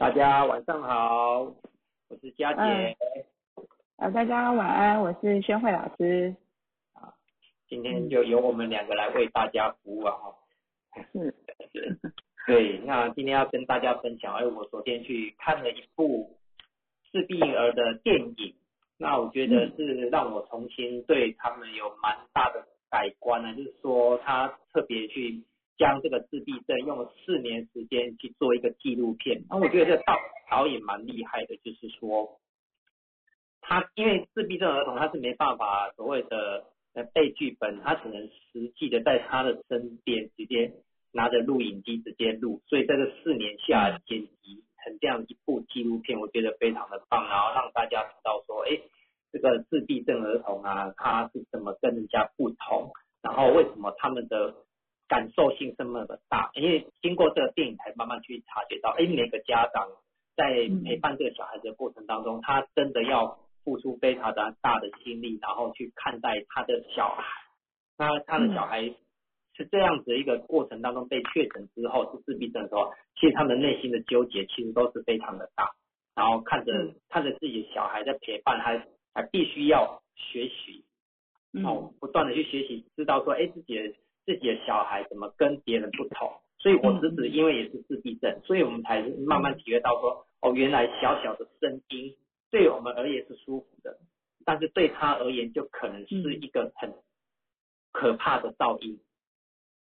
大家晚上好，我是佳杰。呃，大家晚安，我是宣慧老师。啊，今天就由我们两个来为大家服务啊。是。对，那今天要跟大家分享，哎，我昨天去看了一部自闭儿的电影，那我觉得是让我重新对他们有蛮大的改观呢，就是说他特别去。将这个自闭症用了四年时间去做一个纪录片，那我觉得这导 导演蛮厉害的，就是说他因为自闭症儿童他是没办法所谓的呃背剧本，他只能实际的在他的身边直接拿着录影机直接录，所以在这四年下剪辑成这样一部纪录片，我觉得非常的棒，然后让大家知道说，哎，这个自闭症儿童啊，他是怎么跟人家不同，然后为什么他们的。感受性这么的大，因为经过这个电影才慢慢去察觉到，哎，每个家长在陪伴这个小孩子的过程当中，他真的要付出非常的大的心力，然后去看待他的小孩。那他的小孩是这样子一个过程当中被确诊之后是自闭症的时候，其实他们内心的纠结其实都是非常的大。然后看着看着自己的小孩在陪伴，还还必须要学习，哦，不断的去学习，知道说，哎，自己的。自己的小孩怎么跟别人不同？所以我侄子因为也是自闭症，所以我们才慢慢体会到说，哦，原来小小的声音对我们而言是舒服的，但是对他而言就可能是一个很可怕的噪音。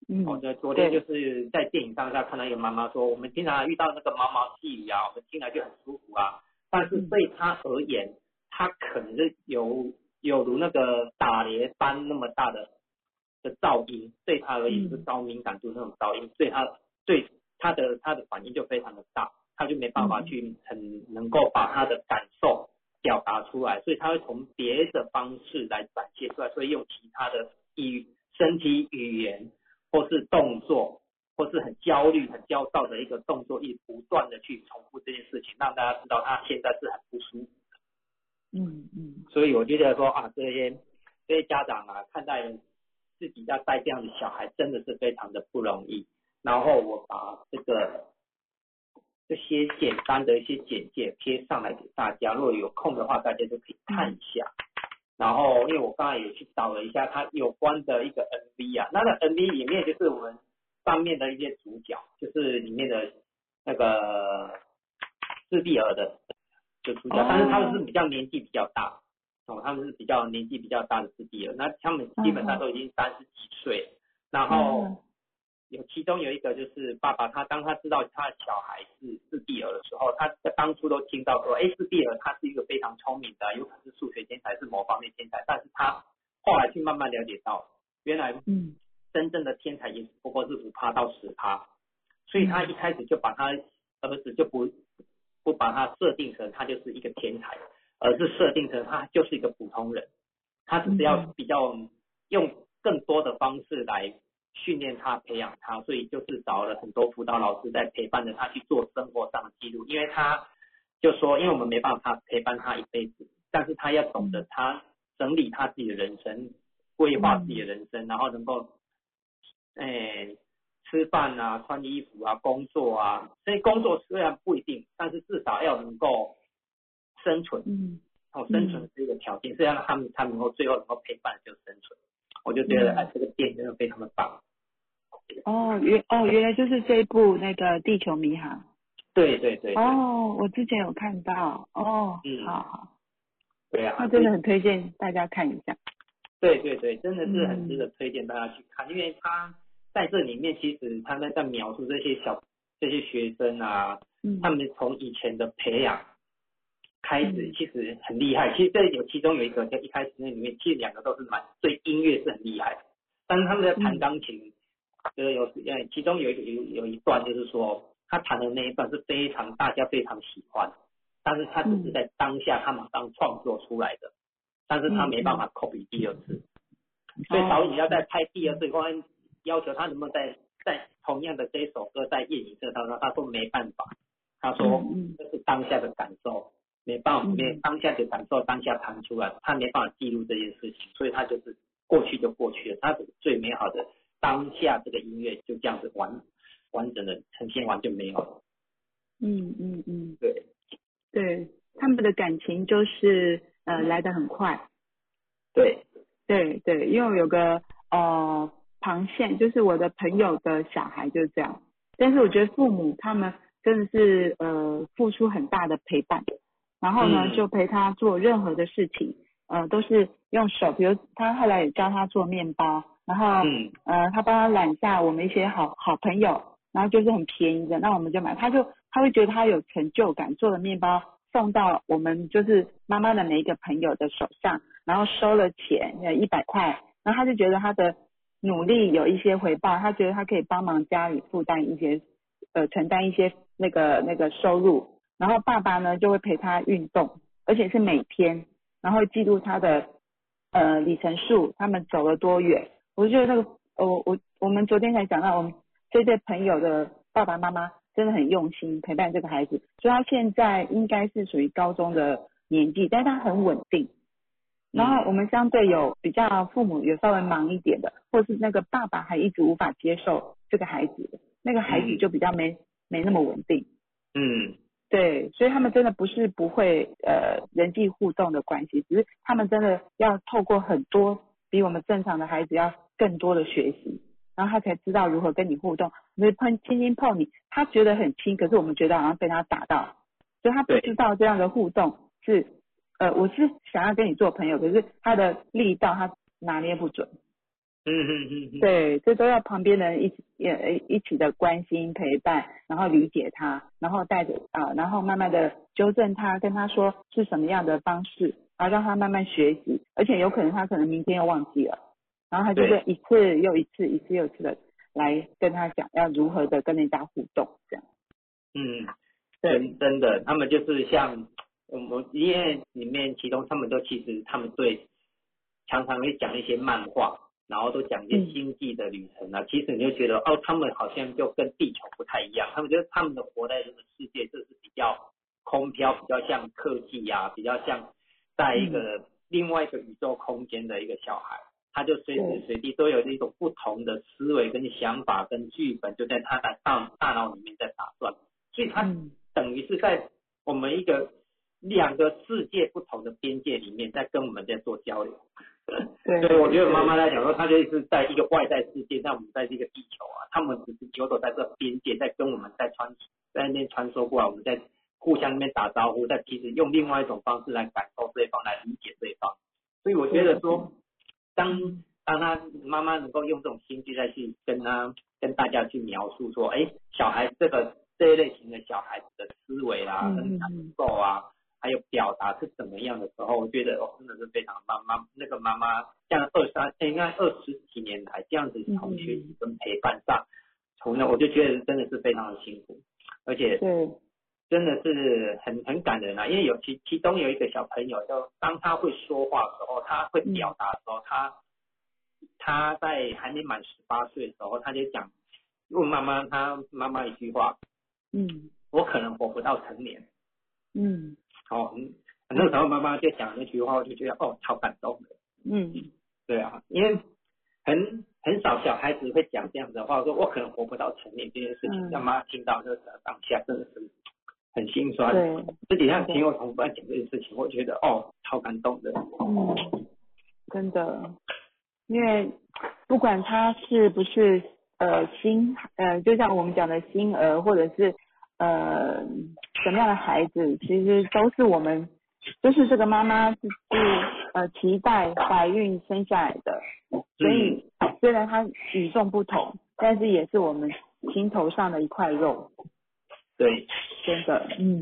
嗯，我在昨天就是在电影当下看到一个妈妈说，我们经常遇到那个毛毛细雨啊，我们听来就很舒服啊，但是对他而言，他可能是有有如那个打雷般那么大的。的噪音对他而言是高敏感度那种噪音，所以他对他的他的反应就非常的大，他就没办法去很能够把他的感受表达出来，所以他会从别的方式来展现出来，所以用其他的语身体语言或是动作，或是很焦虑很焦躁的一个动作，一不断的去重复这件事情，让大家知道他现在是很不舒服的。嗯嗯，所以我觉得说啊，这些这些家长啊，看待。自己要带这样的小孩真的是非常的不容易。然后我把这个这些简单的一些简介贴上来给大家，如果有空的话，大家都可以看一下。然后因为我刚才也去找了一下它有关的一个 MV 啊，那个 MV 里面就是我们上面的一些主角，就是里面的那个自闭儿的的主角，但是他们是比较年纪比较大。哦，他们是比较年纪比较大的自闭了，那他们基本上都已经三十几岁，然后有其中有一个就是爸爸，他当他知道他的小孩是自闭儿的时候，他当初都听到说，哎，自闭儿他是一个非常聪明的，有可能是数学天才，是某方面天才，但是他后来去慢慢了解到，原来嗯，真正的天才也不过是五趴到十趴，所以他一开始就把他儿子就不不把他设定成他就是一个天才。而是设定成他就是一个普通人，他只是要比较用更多的方式来训练他、培养他，所以就是找了很多辅导老师在陪伴着他去做生活上的记录。因为他就说，因为我们没办法陪伴他一辈子，但是他要懂得他整理他自己的人生，规划自己的人生，然后能够，哎，吃饭啊、穿衣服啊、工作啊，所以工作虽然不一定，但是至少要能够。生存，嗯，哦，生存是一个条件，是让他们他们能够最后能够陪伴就生存，我就觉得哎，这个电影真的非常的棒。哦，原哦原来就是这部那个地球迷航。对对对。哦，我之前有看到，哦，嗯，好好。对啊。那真的很推荐大家看一下。对对对，真的是很值得推荐大家去看，因为他在这里面其实他在在描述这些小这些学生啊，他们从以前的培养。开始其实很厉害，其实这有其中有一个在一开始那里面，其实两个都是蛮对音乐是很厉害，但是他们在弹钢琴，就是有呃其中有有有一段就是说他弹的那一段是非常大家非常喜欢，但是他只是在当下他马上创作出来的，但是他没办法 copy 第二次，所以导演要在拍第二次，关要求他能不能在在同样的这一首歌在夜影这他说他说没办法，他说这是当下的感受。没办法，没当下就感受，当下弹出来，他没办法记录这件事情，所以他就是过去就过去了，他最美好的当下这个音乐就这样子完完整的呈现完就没有了。嗯嗯嗯，对，对，他们的感情就是呃来得很快，对，对对，因为我有个呃螃蟹，就是我的朋友的小孩就是这样，但是我觉得父母他们真的是呃付出很大的陪伴，然后呢嗯。就陪他做任何的事情，呃都是用手，比如他后来也教他做面包，然后嗯。呃，他帮他揽下我们一些好好朋友，然后就是很便宜的，那我们就买，他就他会觉得他有成就感，做的面包送到我们就是妈妈的每一个朋友的手上，然后收了钱，呃一百块，然后他就觉得他的努力有一些回报，他觉得他可以帮忙家里负担一些呃承担一些那个那个收入，然后爸爸呢就会陪他运动，而且是每天，然后记录他的呃里程数，他们走了多远。我觉得那个，呃我我我们昨天才讲到，我们这对朋友的爸爸妈妈真的很用心陪伴这个孩子，所以他现在应该是属于高中的年纪，但是他很稳定。然后我们相对有比较父母有稍微忙一点的，或是那个爸爸还一直无法接受这个孩子的，那个孩子嗯就比较没没那么稳定。嗯对，所以他们真的不是不会呃人际互动的关系，只是他们真的要透过很多比我们正常的孩子要更多的学习，然后他才知道如何跟你互动。你碰轻轻碰你，他觉得很轻，可是我们觉得好像被他打到，所以他不知道这样的互动是呃我是想要跟你做朋友，可是他的力道他拿捏不准。嗯嗯嗯嗯，对，这都要旁边人一起也一起的关心陪伴，然后理解他，然后带着啊、然后慢慢的纠正他，跟他说是什么样的方式，然后让他慢慢学习，而且有可能他可能明天又忘记了，然后他就对是一次又一次，一次又一次的来跟他讲要如何的跟人家互动，这样。嗯，对，真真的，他们就是像我们因为里面其中他们都其实他们对常常会讲一些漫画，然后都讲一些嗯星际的旅程啊，其实你就觉得哦，他们好像就跟地球不太一样，他们觉得他们的活在这个世界就是比较空飘，比较像科技呀、比较像在一个另外一个宇宙空间的一个小孩。他就随时随地都有一种不同的思维跟想法跟剧本，就在他的大大脑里面在打转。所以他嗯等于是在我们一个两个世界不同的边界里面，在跟我们在做交流。对，所以我觉得妈妈来讲说，她就是在一个外在世界，在我们在这个地球啊，他们只是游走在这边界，在跟我们在穿在那边穿梭过来，我们在互相那边打招呼，在其实用另外一种方式来感受对方，来理解对方。所以我觉得说，当当他妈妈能够用这种心去再去跟他跟大家去描述说，哎，小孩这个这一类型的小孩子的思维啦、嗯跟感受啊，还有表达是怎么样的时候，我觉得哦，真的是非常妈妈那个妈妈这样二三应该二十几年来这样子从学习跟陪伴上，从那我就觉得真的是非常的辛苦，而且对，真的是很很感人啊，因为有其其中有一个小朋友，就当他会说话的时候，他会表达的时候，他他在还没满十八岁的时候，他就讲问妈妈，他妈妈一句话，嗯。我可能活不到成年。嗯哦，很，那时候妈妈就讲那句话，我就觉得哦，超感动的。嗯，对啊，因为很很少小孩子会讲这样子的话，说我可能活不到成年这件事情，嗯让妈听到那个当下真的是很心酸。对，这几天听我同伴讲这件事情，我觉得哦，超感动的。嗯，真的，因为不管他是不是呃新呃，就像我们讲的新儿，或者是呃什么样的孩子，其实都是我们，就是这个妈妈是是呃期待怀孕生下来的，所以虽然她与众不同，但是也是我们心头上的一块肉。对，真的，嗯，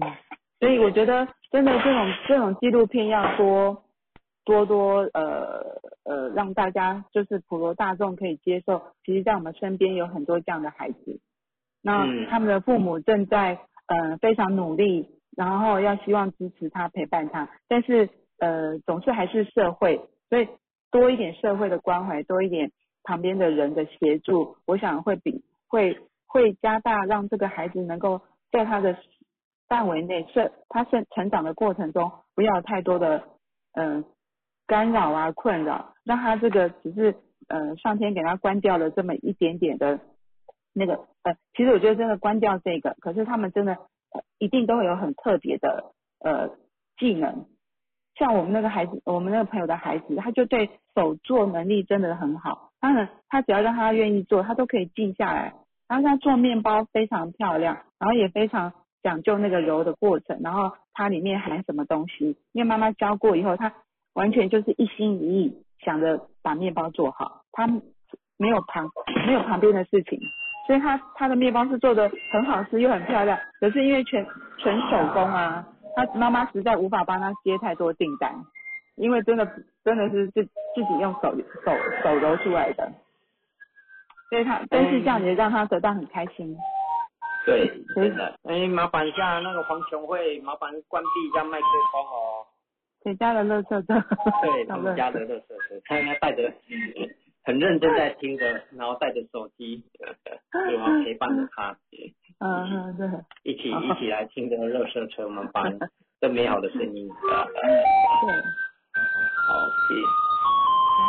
所以我觉得真的这种这种纪录片要多多多呃呃让大家就是普罗大众可以接受，其实在我们身边有很多这样的孩子，那嗯。他们的父母正在呃非常努力，然后要希望支持他陪伴他，但是呃总是还是社会，所以多一点社会的关怀，多一点旁边的人的协助，我想会比会会加大让这个孩子能够在他的范围内，是他是成长的过程中，不要太多的嗯、干扰啊困扰，让他这个只是呃上天给他关掉了这么一点点的那个呃，其实我觉得真的关掉这个，可是他们真的呃一定都会有很特别的呃技能。像我们那个孩子，我们那个朋友的孩子，他就对手做能力真的很好。当然，他只要让他愿意做，他都可以静下来。然后他做面包非常漂亮，然后也非常讲究那个揉的过程，然后它里面含什么东西，因为妈妈教过以后，他完全就是一心一意想着把面包做好，他没有旁没有旁边的事情，所以他他的面包是做的很好吃又很漂亮，可是因为全全手工啊，他妈妈实在无法帮他接太多订单，因为真的真的是自自己用手手手揉出来的。所以他但是这样也让他得到很开心。对，真的。哎，麻烦一下那个黄琼慧，麻烦关闭一下麦克风哦。谁家的乐色车？对，他们家的乐色车，他应该带着很认真在听着，然后带着手机，对吧？陪伴着他。嗯，对。一起一起来听着热车车们班这美好的声音。对。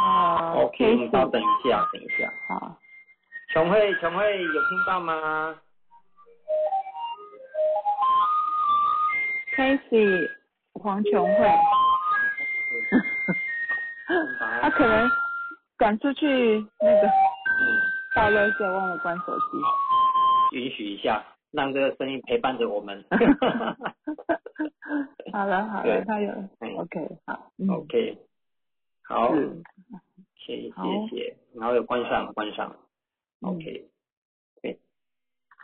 好，OK。OK，你稍等一下，等一下。好。琼慧，琼慧有听到吗？Casey，黄琼慧，他可能赶出去那个倒垃圾忘了关手机。允许一下，让这个声音陪伴着我们。好 了好了，他有，OK 好，OK。好，谢谢谢，然后有关上关上。OK，对，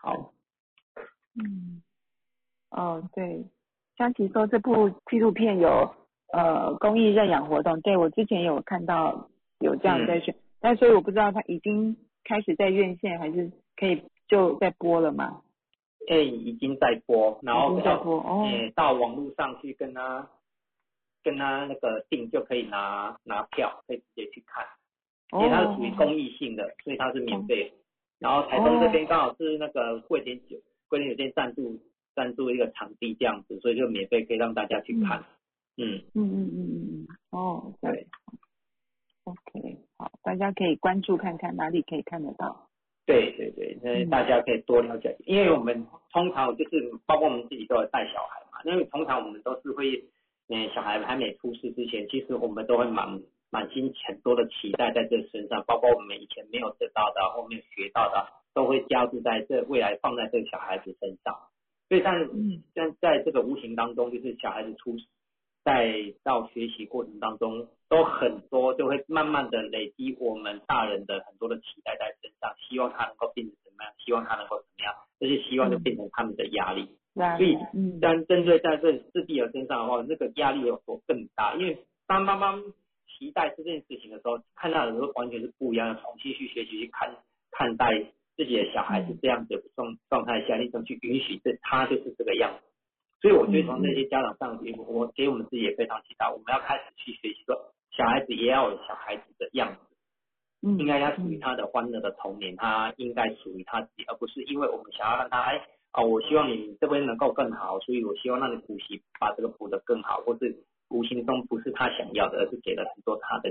好，嗯，哦，对，香琪说这部纪录片有呃公益认养活动，对我之前有看到有这样在选，但所以我不知道他已经开始在院线还是可以就在播了吗？哎，已经在播，然后在播，哦，到网络上去跟他跟他那个订就可以拿拿票，可以直接去看。因为它是属于公益性的，所以它是免费。然后台东这边刚好是那个桂田酒桂田酒店赞助赞助一个场地这样子，所以就免费可以让大家去看。嗯嗯嗯嗯嗯嗯。哦，对。OK，好，大家可以关注看看哪里可以看得到。对对对，那大家可以多了解，因为我们通常就是包括我们自己都有带小孩嘛，因为通常我们都是会，嗯，小孩还没出世之前，其实我们都会满。满心很多的期待在这身上，包括我们以前没有得到的，后面学到的，都会加注在这未来放在这个小孩子身上。所以，但但在这个无形当中，就是小孩子出在到学习过程当中，都很多就会慢慢的累积我们大人的很多的期待在身上，希望他能够变成怎么样，希望他能够怎么样，这些希望就变成他们的压力。所以，但针对在这自闭儿身上的话，那个压力有所更大？因为当妈妈。期待这件事情的时候，看到的时候完全是不一样的。重新去学习去看看待自己的小孩子这样子状状态下，你怎么去允许这他就是这个样子。所以我觉得从那些家长上，我给我们自己也非常期待，我们要开始去学习说，小孩子也要有小孩子的样子，应该要属于他的欢乐的童年，他应该属于他自己，而不是因为我们想要让他哎哦，我希望你这边能够更好，所以我希望让你补习把这个补得更好，或是。无形中不是他想要的，而是给了很多他的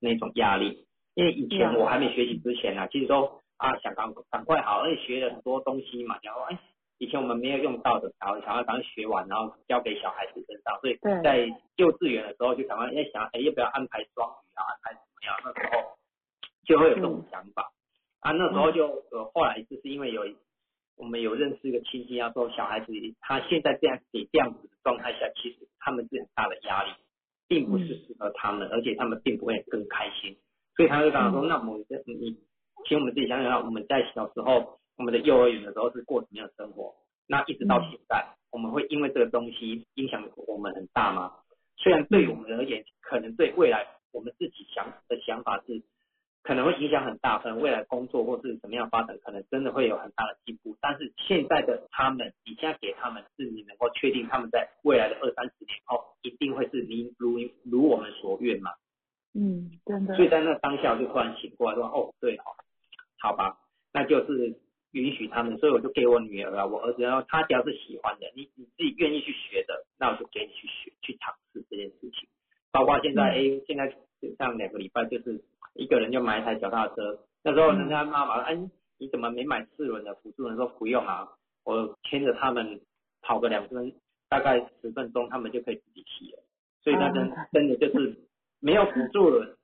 那种压力。因为以前我还没学习之前呢，其实都啊想赶赶快好，而且学了很多东西嘛。然后哎，以前我们没有用到的，然后想要赶快学完，然后交给小孩子身上。所以在幼稚园的时候就赶快在想，哎要不要安排双语啊，安排怎么样？那时候就会有这种想法。啊，那时候就呃后来就是因为有。我们有认识一个亲戚，啊说小孩子他现在这样子这样子的状态下，其实他们是很大的压力，并不是适合他们，而且他们并不会更开心。所以他就跟我说，那我们你，请我们自己想想，我们在小时候，我们的幼儿园的时候是过什么样的生活？那一直到现在，我们会因为这个东西影响我们很大吗？虽然对我们而言，可能对未来我们自己想的想法是。可能会影响很大，可能未来工作或是怎么样发展，可能真的会有很大的进步。但是现在的他们，你现在给他们，是你能够确定他们在未来的二三十年后，一定会是你如如我们所愿吗？嗯，真的。所以在那当下我就突然醒过来，说哦，对哦，好吧，那就是允许他们。所以我就给我女儿啊，我儿子，然后他只要是喜欢的，你你自己愿意去学的，那我就给你去学去尝试这件事情。包括现在，哎，现在上两个礼拜就是。一个人就买一台脚踏车，那时候人家妈妈，哎，你怎么没买四轮的辅助？人说不用啊，我牵着他们跑。个两分，大概十分钟，他们就可以自己骑了。所以那真真的就是没有辅助轮，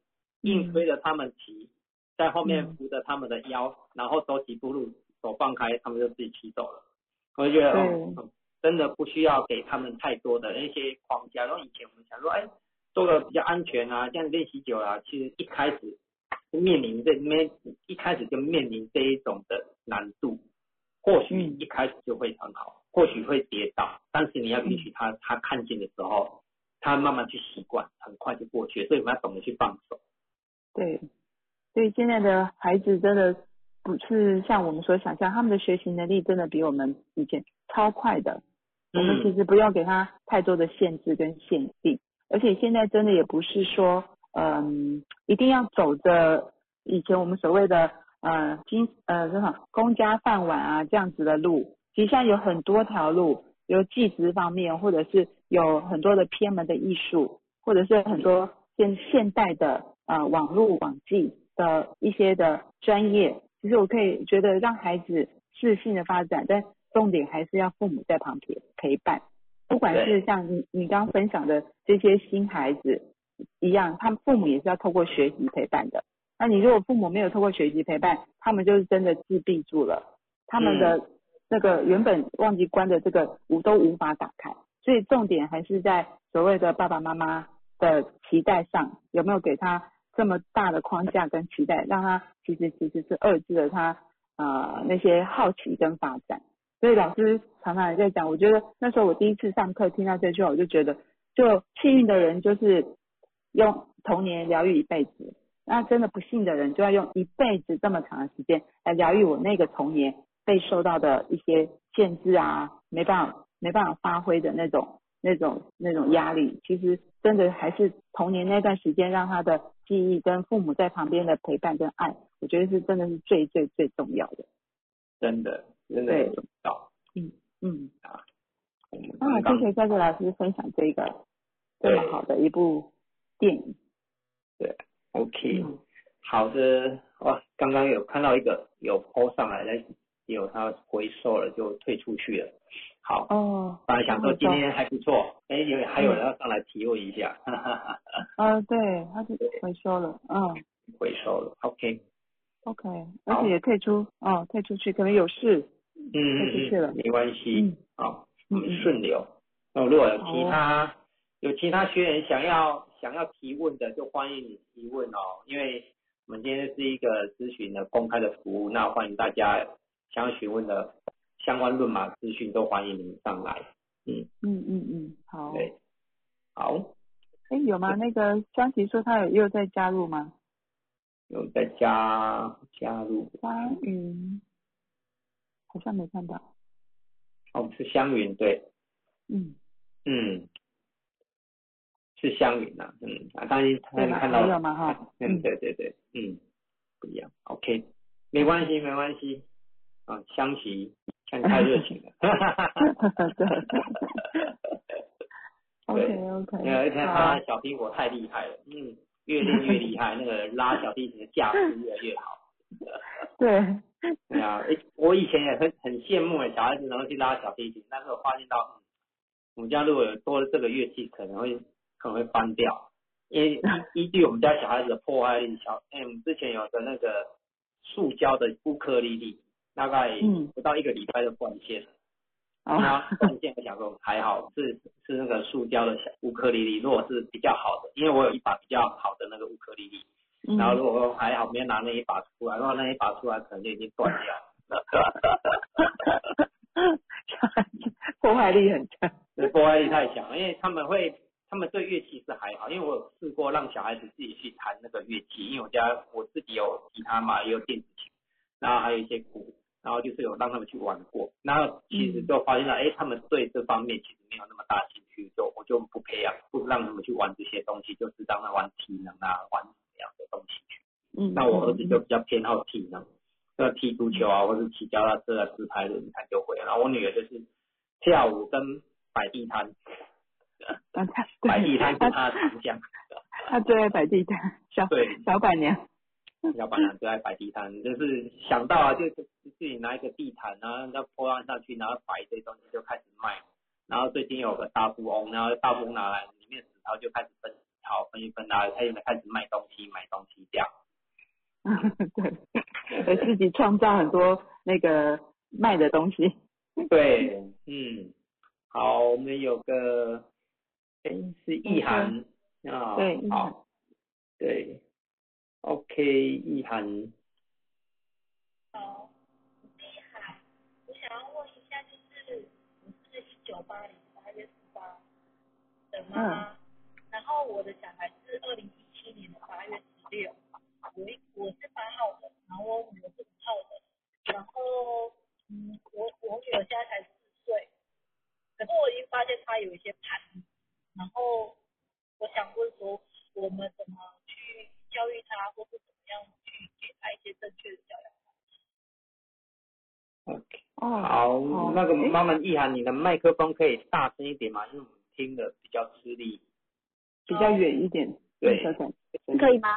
硬推着他们骑，在后面扶着他们的腰，然后走几步路，手放开，他们就自己骑走了。我就觉得，哦，真的不需要给他们太多的那些框架。然后以前我们想说，哎，做的比较安全啊，这样练习久了，其实一开始面临这面一开始就面临这一种的难度，或许一开始就会很好，或许会跌倒，但是你要允许他他看见的时候，他慢慢去习惯，很快就过去。所以我们要懂得去放手。对，所以现在的孩子真的。不是像我们所想象，他们的学习能力真的比我们以前超快的。我们其实不用给他太多的限制跟限定，而且现在真的也不是说，嗯，一定要走着以前我们所谓的呃金呃什么公家饭碗啊这样子的路。其实现在有很多条路，有技职方面，或者是有很多的偏门的艺术，或者是很多现现代的呃网络网技的一些的专业。其实我可以觉得让孩子自信的发展，但重点还是要父母在旁边陪伴。不管是像你你刚刚分享的这些新孩子一样，他们父母也是要透过学习陪伴的。那你如果父母没有透过学习陪伴，他们就是真的自闭住了，他们的那个原本忘记关的这个无都无法打开。所以重点还是在所谓的爸爸妈妈的期待上，有没有给他？这么大的框架跟期待，让他其实其实是遏制了他呃那些好奇跟发展。所以老师常常也在讲，我觉得那时候我第一次上课听到这句话，我就觉得，就幸运的人就是用童年疗愈一辈子，那真的不幸的人就要用一辈子这么长的时间来疗愈我那个童年被受到的一些限制啊，没办法没办法发挥的那种那种那种压力。其实真的还是童年那段时间让他的。记忆跟父母在旁边的陪伴跟爱，我觉得是真的是最最最重要的。真的，真的很重要。嗯嗯啊，那谢谢教授老师分享这个这么好的一部电影。对，OK，好的。哇，刚刚有看到一个有 PO 上来的，有他回收了就退出去了。好，哦，本来想说今天还不错，哎，有还有人要上来提问一下，哈哈哈。啊，对，他就回收了，嗯，回收了，OK，OK，而且也退出，哦，退出去，可能有事，嗯，退出去了，没关系，嗯，好，我们顺流。那如果有其他有其他学员想要想要提问的，就欢迎你提问哦，因为我们今天是一个咨询的公开的服务，那欢迎大家想要询问的。相关论码资讯都欢迎您上来，嗯。嗯嗯嗯，好，对，好，哎有吗？那个江琪说他有又在加入吗？有在加加入。香云，好像没看到。哦，是香云对。嗯。嗯，是香云呐，嗯。啊，当然他看到。有吗？哈，嗯。对对对，嗯，不一样，OK，没关系没关系，啊，香琪。看太热情了，哈哈哈哈哈哈。OK OK。因为他小苹果太厉害了，嗯，越练越厉害，那个拉小提琴的架势越来越好。对。对啊，我以前也很很羡慕哎，小孩子能够去拉小提琴，但是我发现到，我们家如果有多了这个乐器，可能会可能会翻掉，因为依据我们家小孩子的破坏力，小，哎，我们之前有个那个塑胶的乌克丽丽。大概不到一个礼拜就断线了，那断线我想说还好是是那个塑胶的小乌克丽丽，如果是比较好的，因为我有一把比较好的那个乌克丽丽，然后如果说还好没有拿那一把出来，然后那一把出来可能就已经断掉了，破坏力很强，对，破坏力太强，因为他们会他们对乐器是还好，因为我有试过让小孩子自己去弹那个乐器，因为我家我自己有吉他嘛，也有电子琴，然后还有一些鼓。然后就是有让他们去玩过，然后其实就发现了，哎，他们对这方面其实没有那么大兴趣，就我就不培养，不让他们去玩这些东西，就是让他玩体能啊，玩什么样的东西去。嗯。那我儿子就比较偏好体能，那踢足球啊，或者骑脚踏车啊、自拍的，他就会。然后我女儿就是跳舞跟摆地摊，摆地摊是她的强项。她最爱摆地摊，小小板娘。小板娘最爱摆地摊，就是想到啊，就自己拿一个地毯，然后要铺上上去，然后摆一堆东西就开始卖。然后最近有个大富翁，然后大富翁拿来里面纸钞就开始分纸钞，分一分，然后他也开始卖东西，买东西这样。对，给自己创造很多那个卖的东西。对，嗯，好，我们有个，哎，是意涵啊，对，好，对，OK，意涵，好，厉害！我想要问一下，就是你是一九八零八月十八的妈妈，然后我的小孩是二零一七年的八月十六，我一我是八号的，然后我女儿是五号的，然后嗯，我我女儿现在才四岁，可是我已经发现她有一些叛逆，然后我想问说，我们怎么去教育她，或是怎么样去给她一些正确的教养？OK，哦，好，哦那个诶妈妈意涵，你的麦克风可以大声一点吗？因为我们听的比较吃力。比较远一点，对。可以吗？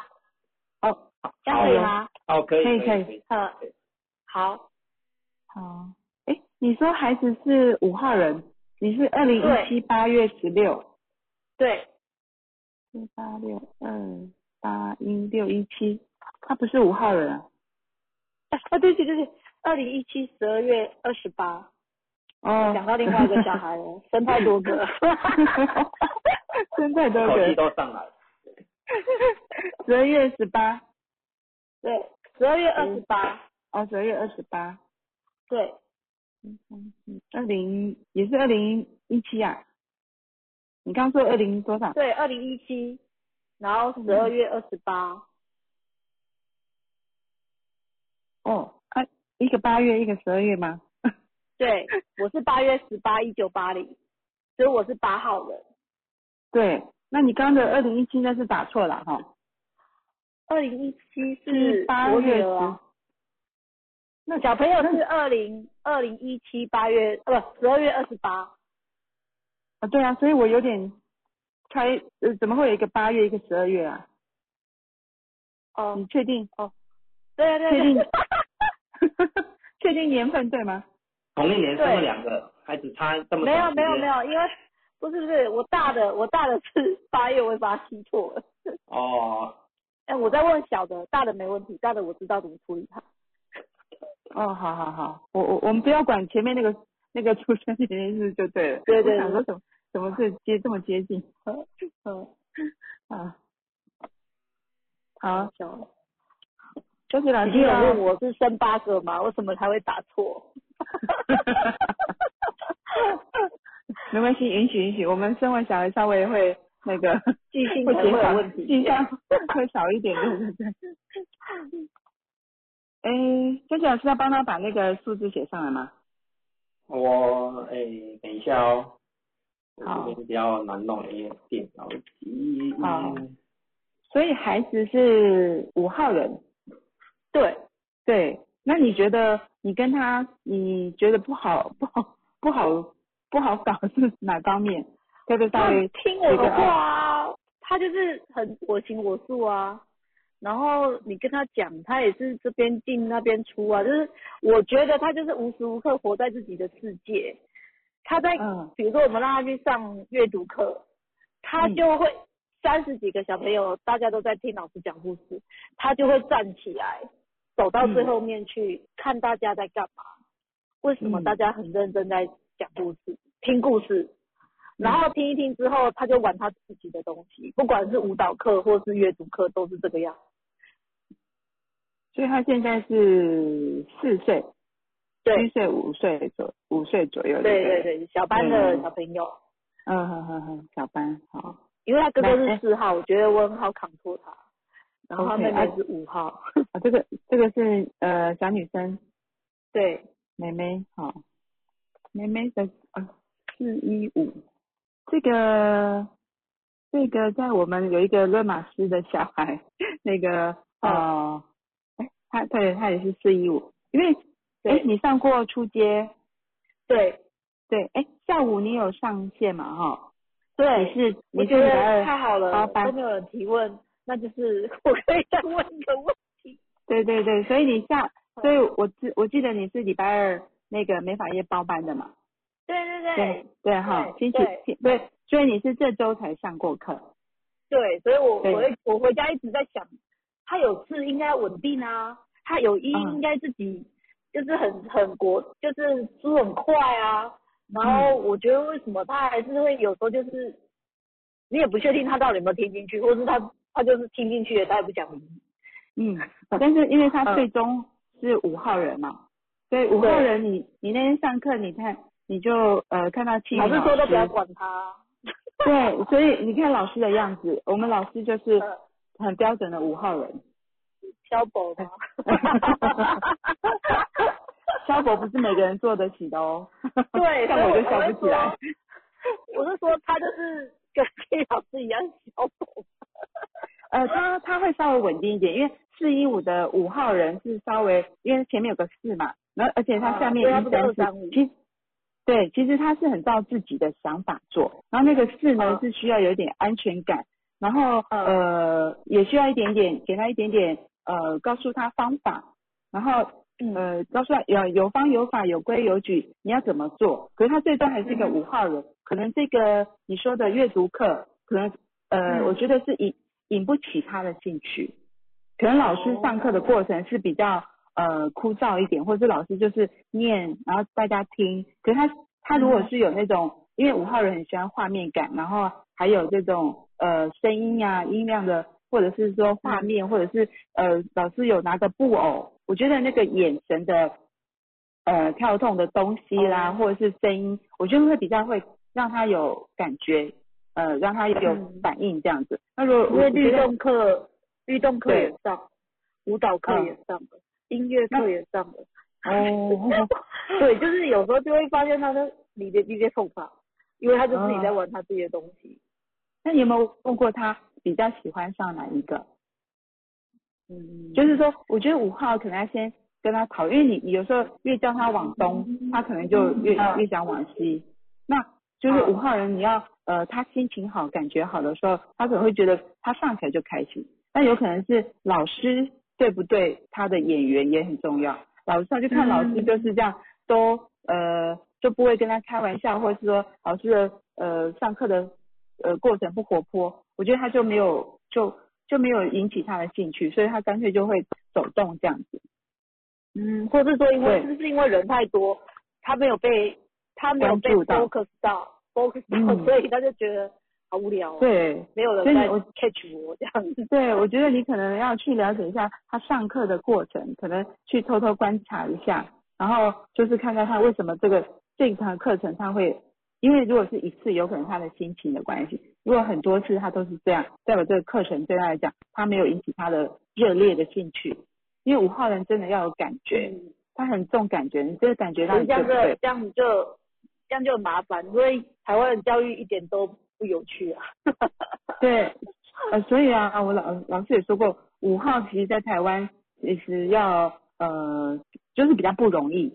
哦，这样可以吗？哦，可以，可以可以好，好，哎，你说孩子是五号人，你是二零一七八月十六，对，四八六二八一六一七，他不是五号人啊？啊，对对对对，二零一七十二月二十八，哦，想到另外一个小孩了，生太多个。生太多口气个，都上来了。十二月十八，对，十二月二十八，哦，十二月二十八，对，二零也是二零一七啊？你刚说二零多少？对，二零一七，然后十二月二十八，哦，啊，一个八月，一个十二月吗？对，我是八月十八，一九八零，所以我是八号人。对，那你刚刚的二零一七那是打错了哈，二零一七是八月啊，那小朋友是二零二零一七八月，呃，不，十二月二十八。啊，对啊，所以我有点开，呃，怎么会有一个八月，一个十二月啊？哦你，确定？哦对对确定对，确定年份对吗？同一年生了两个孩子，差这么没有没有没有，因为不是不是，我大的我大的是八月，我会把它踢错了。哦，哎，我在问小的，大的没问题，大的我知道怎么处理它。哦，好好好，我我我们不要管前面那个 那个出生年日就对了。对对我想说怎么怎么是接这么接近？嗯啊，好，小了周杰老师已经有啊问我是生八个吗？为什么他会打错？没关系，允许允许，我们生完小孩稍微会那个 记性会减少会有问题。记性会少一点，对对对。哎，周杰老师要帮他把那个数字写上来吗？我哎，等一下哦，我好这边比较难弄，因为电脑机。好所以孩子是五号人，对，对。那你觉得你跟他，你觉得不好不好不好不好搞是哪方面？对不对稍他微听我的话啊，他就是很我行我素啊。然后你跟他讲，他也是这边进那边出啊，就是我觉得他就是无时无刻活在自己的世界。他在，嗯比如说我们让他去上阅读课，他嗯就会三十几个小朋友，大家都在听老师讲故事，他就会站起来，走到最后面去、看大家在干嘛，为什么嗯。大家很认真在讲故事、听故事，然后听一听之后，他就玩他自己的东西，不管是舞蹈课或是阅读课，都是这个样。所以他现在是四岁，对。七岁五岁左五岁左右，对对，对对，小班的嗯。小朋友，嗯哼哼哼，小班好，因为他哥哥是四号，我觉得我很好扛托他，然后他 OK，妹妹啊是五号，啊这个这个是呃小女生 对，妹妹好，妹妹的啊四一五，这个这个在我们有一个论马斯的小孩，那个呃，哎他对他也是四一五，因为哎对你上过初阶。对对，哎，下午你有上线嘛？哈，对，你是我觉得太好了，都没有人提问，那就是 我可以再问一个问题。对对对，所以你下，所以我记我记得你是礼拜二那个美法业包班的嘛？对对对对对哈，星期对所以你是这周才上过课。对，所以我对我我回家一直在想，他有事应该稳定啊，他有一嗯应该自己就是很很国，就是输很快啊。然后我觉得为什么他还是会有时候就是，你也不确定他到底有没有听进去，或是他他就是听进去了，他也不讲。嗯，但是因为他嗯最终是五号人嘛，所以五号人你你那天上课你看你就呃看到气老老师说都不要管他。对，所以你看老师的样子，我们老师就是嗯很标准的五号人。消薄吗？萧伯不是每个人做得起的哦。对，像我就想不起来。我是说他就是跟 K 老师一样消薄。呃，他他会稍微稳定一点，因为四一五的五号人是稍微，因为前面有个四嘛，然后而且他下面一三四235，其实对，其实他是很照自己的想法做，然后那个四呢、嗯是需要有一点安全感，然后嗯呃也需要一点点给他一点点呃告诉他方法，然后嗯呃告诉他有有方有法有规有矩，你要怎么做？可是他最终还是一个嗯五号人，可能这个你说的阅读课，可能呃、嗯我觉得是引引不起他的兴趣，可能老师上课的过程是比较呃枯燥一点，或者是老师就是念，然后大家听。可是他他如果是有那种，因为五号人很喜欢画面感，然后还有这种呃声音呀、音量的，或者是说画面，或者是呃老师有拿个布偶，我觉得那个眼神的呃跳动的东西啦，哦或者是声音，我觉得会比较会让他有感觉。呃，让他有嗯反应这样子。那如果因为律动课，律动课也上，舞蹈课嗯也上了，音乐课也上了。哦，对，就是有时候就会发现他的你的一些痛法，因为他就是你在玩他自己的东西。那你有没有问过他比较喜欢上哪一个？嗯，就是说，我觉得五号可能要先跟他讨论，因为你你有时候越叫他往东，他可能就越嗯越想往西。那就是五号人，你要呃他心情好、感觉好的时候，他可能会觉得他上起来就开心。但有可能是老师对不对，他的演员也很重要。老师他就看老师就是这样，都呃就不会跟他开玩笑，或者是说老师的呃上课的呃过程不活泼，我觉得他就没有就就没有引起他的兴趣，所以他干脆就会走动这样子。嗯，或是说因为对是不是因为人太多，他没有被他没有被 focus 到 focus 到，嗯所以他就觉得好无聊、哦，，对没有人在所以我 catch 我这样子。对，我觉得你可能要去了解一下他上课的过程，可能去偷偷观察一下，然后就是看看他为什么这个这一堂课程他会，因为如果是一次，有可能他的心情的关系；如果很多次他都是这样，代表这个课程对他来讲，他没有引起他的热烈的兴趣。因为五号人真的要有感觉，嗯他很重感觉，你这个感觉到可是这样？子这样子就这样就很麻烦，因为台湾的教育一点都不有趣啊。对，呃，所以啊，我老老师也说过，五号其实在台湾其实要呃，就是比较不容易，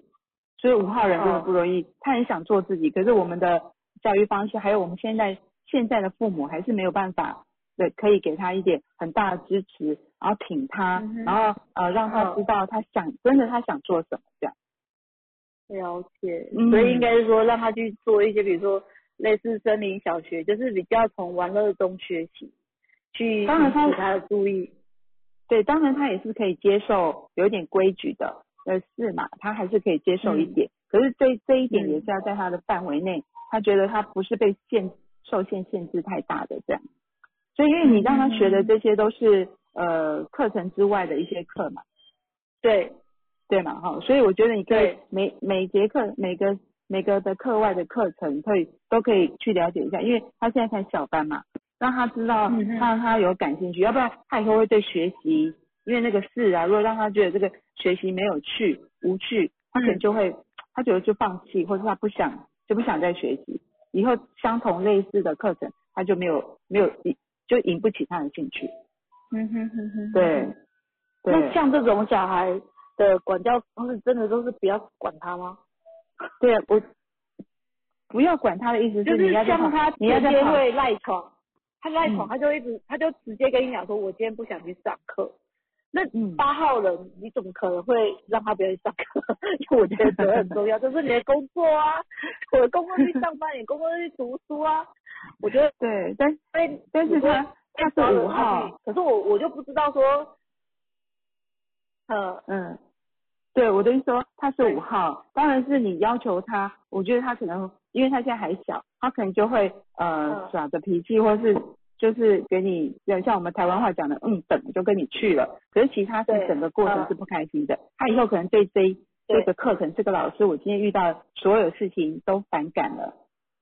所以五号人真的不容易，他很想做自己，可是我们的教育方式，还有我们现在现在的父母还是没有办法，对，可以给他一点很大的支持，然后挺他，嗯然后呃让他嗯。知道他想真的他想做什么这样。了解，嗯。所以应该是说让他去做一些，比如说类似森林小学，就是比较从玩乐中学习，去当然他引起他的注意。对，当然他也是可以接受有一点规矩的，呃是嘛，他还是可以接受一点。可是这这一点嗯。也是要在他的范围内，他觉得他不是被限受限限制太大的这样。所以因为你让他学的这些都是呃课程之外的一些课嘛，对，对嘛哈，所以我觉得你可以对。每每节课每个每个的课外的课程可以都可以去了解一下，因为他现在才小班嘛，让他知道嗯哼他他有感兴趣，要不然他以后会对学习，因为那个事啊，如果让他觉得这个学习没有趣无趣，他可能嗯就会、他觉得就放弃，或者他不想就不想再学习，以后相同类似的课程他就没有没有引就引不起他的兴趣，嗯哼哼哼。对。对那像这种小孩的管教方式，真的都是不要管他吗？对，我不要管他的意思就是像他直接会赖床，他赖床，嗯他就一直他就直接跟你讲说，我今天不想去上课，那嗯八号人你怎么可能会让他不要去上课？因为我觉得责任很重要，这是你的工作啊，我的工作去上班，你工作去读书啊。我觉得对，但但但是他他是五号，，可是我我就不知道说，呃，嗯，对，我的意思说他是五号，当然是你要求他，我觉得他可能因为他现在还小，他可能就会呃嗯耍着脾气，或是就是给你像我们台湾话讲的，嗯，等就跟你去了，可是其他是整个过程嗯。是不开心的，他以后可能对这这个课程这个老师，我今天遇到所有事情都反感了。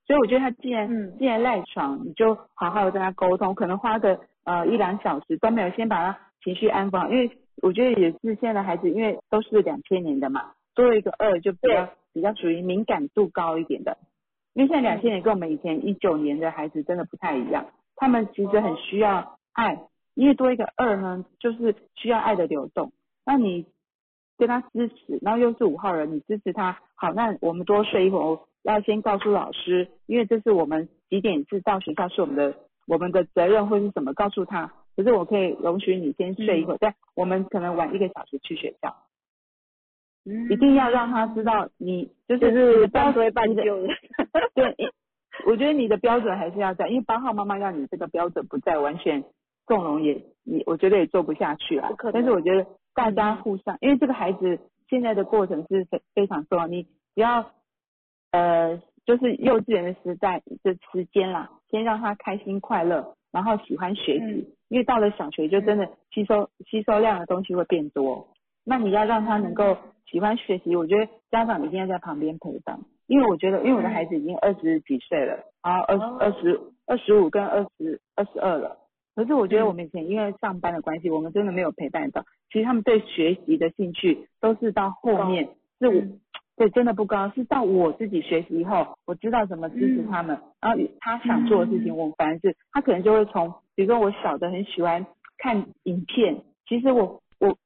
所以我觉得他既然、嗯。既然赖床，你就好好的跟他沟通，可能花个呃一两小时都没有，先把他情绪安抚好，因为我觉得也是现在的孩子，因为都是两千年的嘛，多了一个二就比较比较属于敏感度高一点的，因为现在两千年跟我们以前一九年的孩子真的不太一样，他们其实很需要爱，因为多一个二呢，就是需要爱的流动，那你跟他支持，然后又是五号人，你支持他，好，那我们多睡一会儿，要先告诉老师，因为这是我们几点是到学校是我们的我们的责任或是什么，告诉他。可是我可以容许你先睡一会儿，但我们可能晚一个小时去学校，一定要让他知道你就是半推半你的就。对，因我觉得你的标准还是要在，因为八号妈妈让你这个标准不在，完全纵容也你我觉得也做不下去啊。但是我觉得大嗯家互相，因为这个孩子现在的过程是非非常重要，你只要呃就是幼稚园的时代的时间啦，先让他开心快乐，然后喜欢学习，嗯。因为到了小学就真的吸收、吸收量的东西会变多。那你要让他能够喜欢学习，我觉得家长一定要在旁边陪伴，因为我觉得，因为我的孩子已经二十几岁了，然后二十二十二十五跟二十二十二了，可是我觉得我们以前因为上班的关系，我们真的没有陪伴到，其实他们对学习的兴趣都是到后面，是我。嗯。对，真的不高，是到我自己学习以后，我知道怎么支持他们，然后他想做的事情，我反而是他可能就会从，比如说我小的很喜欢看影片，其实我我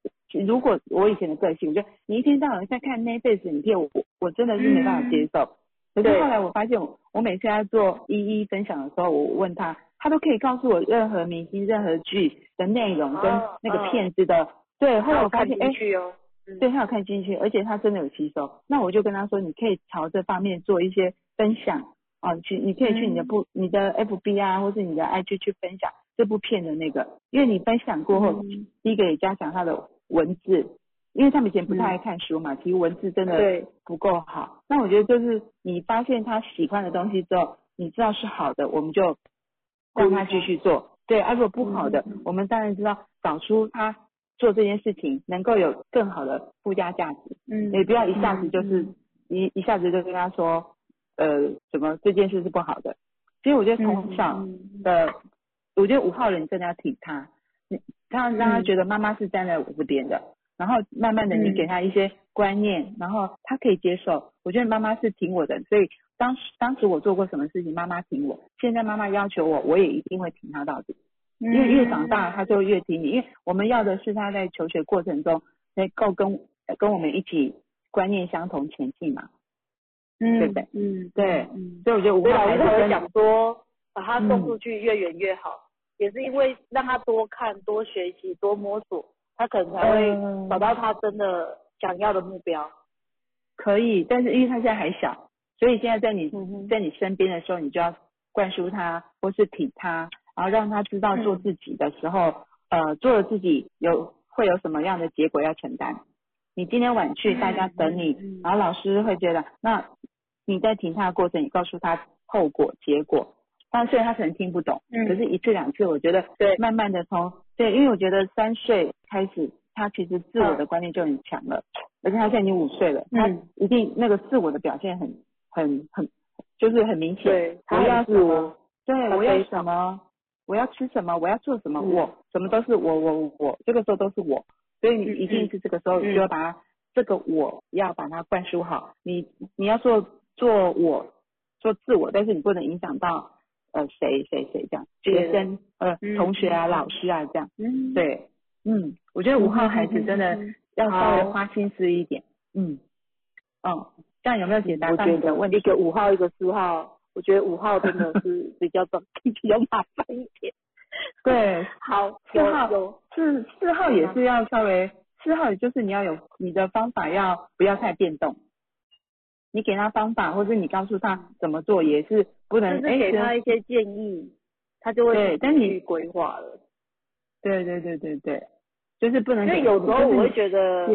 如果我以前的个性，我觉得你一天到晚在看 Netflix 影片，我我真的是没办法接受。可是后来我发现我，我每次在做一一分享的时候，我问他，他都可以告诉我任何明星、任何剧的内容跟哦那个哦片子的。对，后来我发看现，哎进，去哦。嗯对他有看进去，而且他真的有吸收。那我就跟他说，你可以朝这方面做一些分享啊，去你可以去你的嗯部、你的 FB 啊，或是你的 IG 去分享这部片的那个，因为你分享过后，嗯第一个也加强他的文字，因为他们以前不太爱看书嘛，其实文字真的不够好。那我觉得就是你发现他喜欢的东西之后，你知道是好的，我们就让他继续做。对，啊，如果不好的，嗯我们当然知道找出他做这件事情能够有更好的附加价值，嗯也不要一下子就是、一一下子就跟他说，呃，什么这件事是不好的。其实我觉得从小嗯的，我觉得五号人真的要挺他，你他让他嗯觉得妈妈是站在我这边的，然后慢慢的你嗯给他一些观念，然后他可以接受。我觉得妈妈是挺我的，所以当时当时我做过什么事情，妈妈挺我，现在妈妈要求我，我也一定会挺她到底。因为越长大，他就越听你，因为我们要的是他在求学过程中能够跟呃跟我们一起观念相同前进嘛，嗯对不对？嗯，对嗯，所以我觉得五号孩子真的师才讲说，把他送出去越远越好，也是因为让他多看、多学习、多摸索，他可能才会嗯找到他真的想要的目标。可以，但是因为他现在还小，所以现在在你嗯在你身边的时候，你就要灌输他或是挺他，然后让他知道做嗯自己的时候，呃，做了自己有会有什么样的结果要承担。你今天晚去，大家等你，嗯然后老师会觉得，那你在挺他的过程，你告诉他后果、结果。当然，虽然他可能听不懂，嗯可是一次两次，我觉得对。慢慢的从对，因为我觉得三岁开始，他其实自我的观念就很强了，而且他现在已经五岁了，他嗯。一定那个自我的表现很很很，就是很明显。对，他我要我什么，对，我要什么，我要吃什么，我要做什么，嗯。我什么都是我我我，这个时候都是我，所以你嗯一定是这个时候嗯就要把它、这个我要把它灌输好，你你要做做我做自我，但是你不能影响到呃谁谁谁这样，学生呃嗯。同学啊、嗯老师啊这样，嗯，对，嗯，我觉得五号孩子真的要稍微花心思一点，嗯，哦，这样有没有解答到我觉得你的问题？一？个五号，一个四号，我觉得五号真的是比较重，比较麻烦一点。对，好，四号四四号也是要稍微，四号也就是你要有你的方法要不要太变动，你给他方法或者你告诉他怎么做也是不能就是给哎他一些建议，他就会对但你去规划了。对对对对对，就是不能给因为有时候我会觉得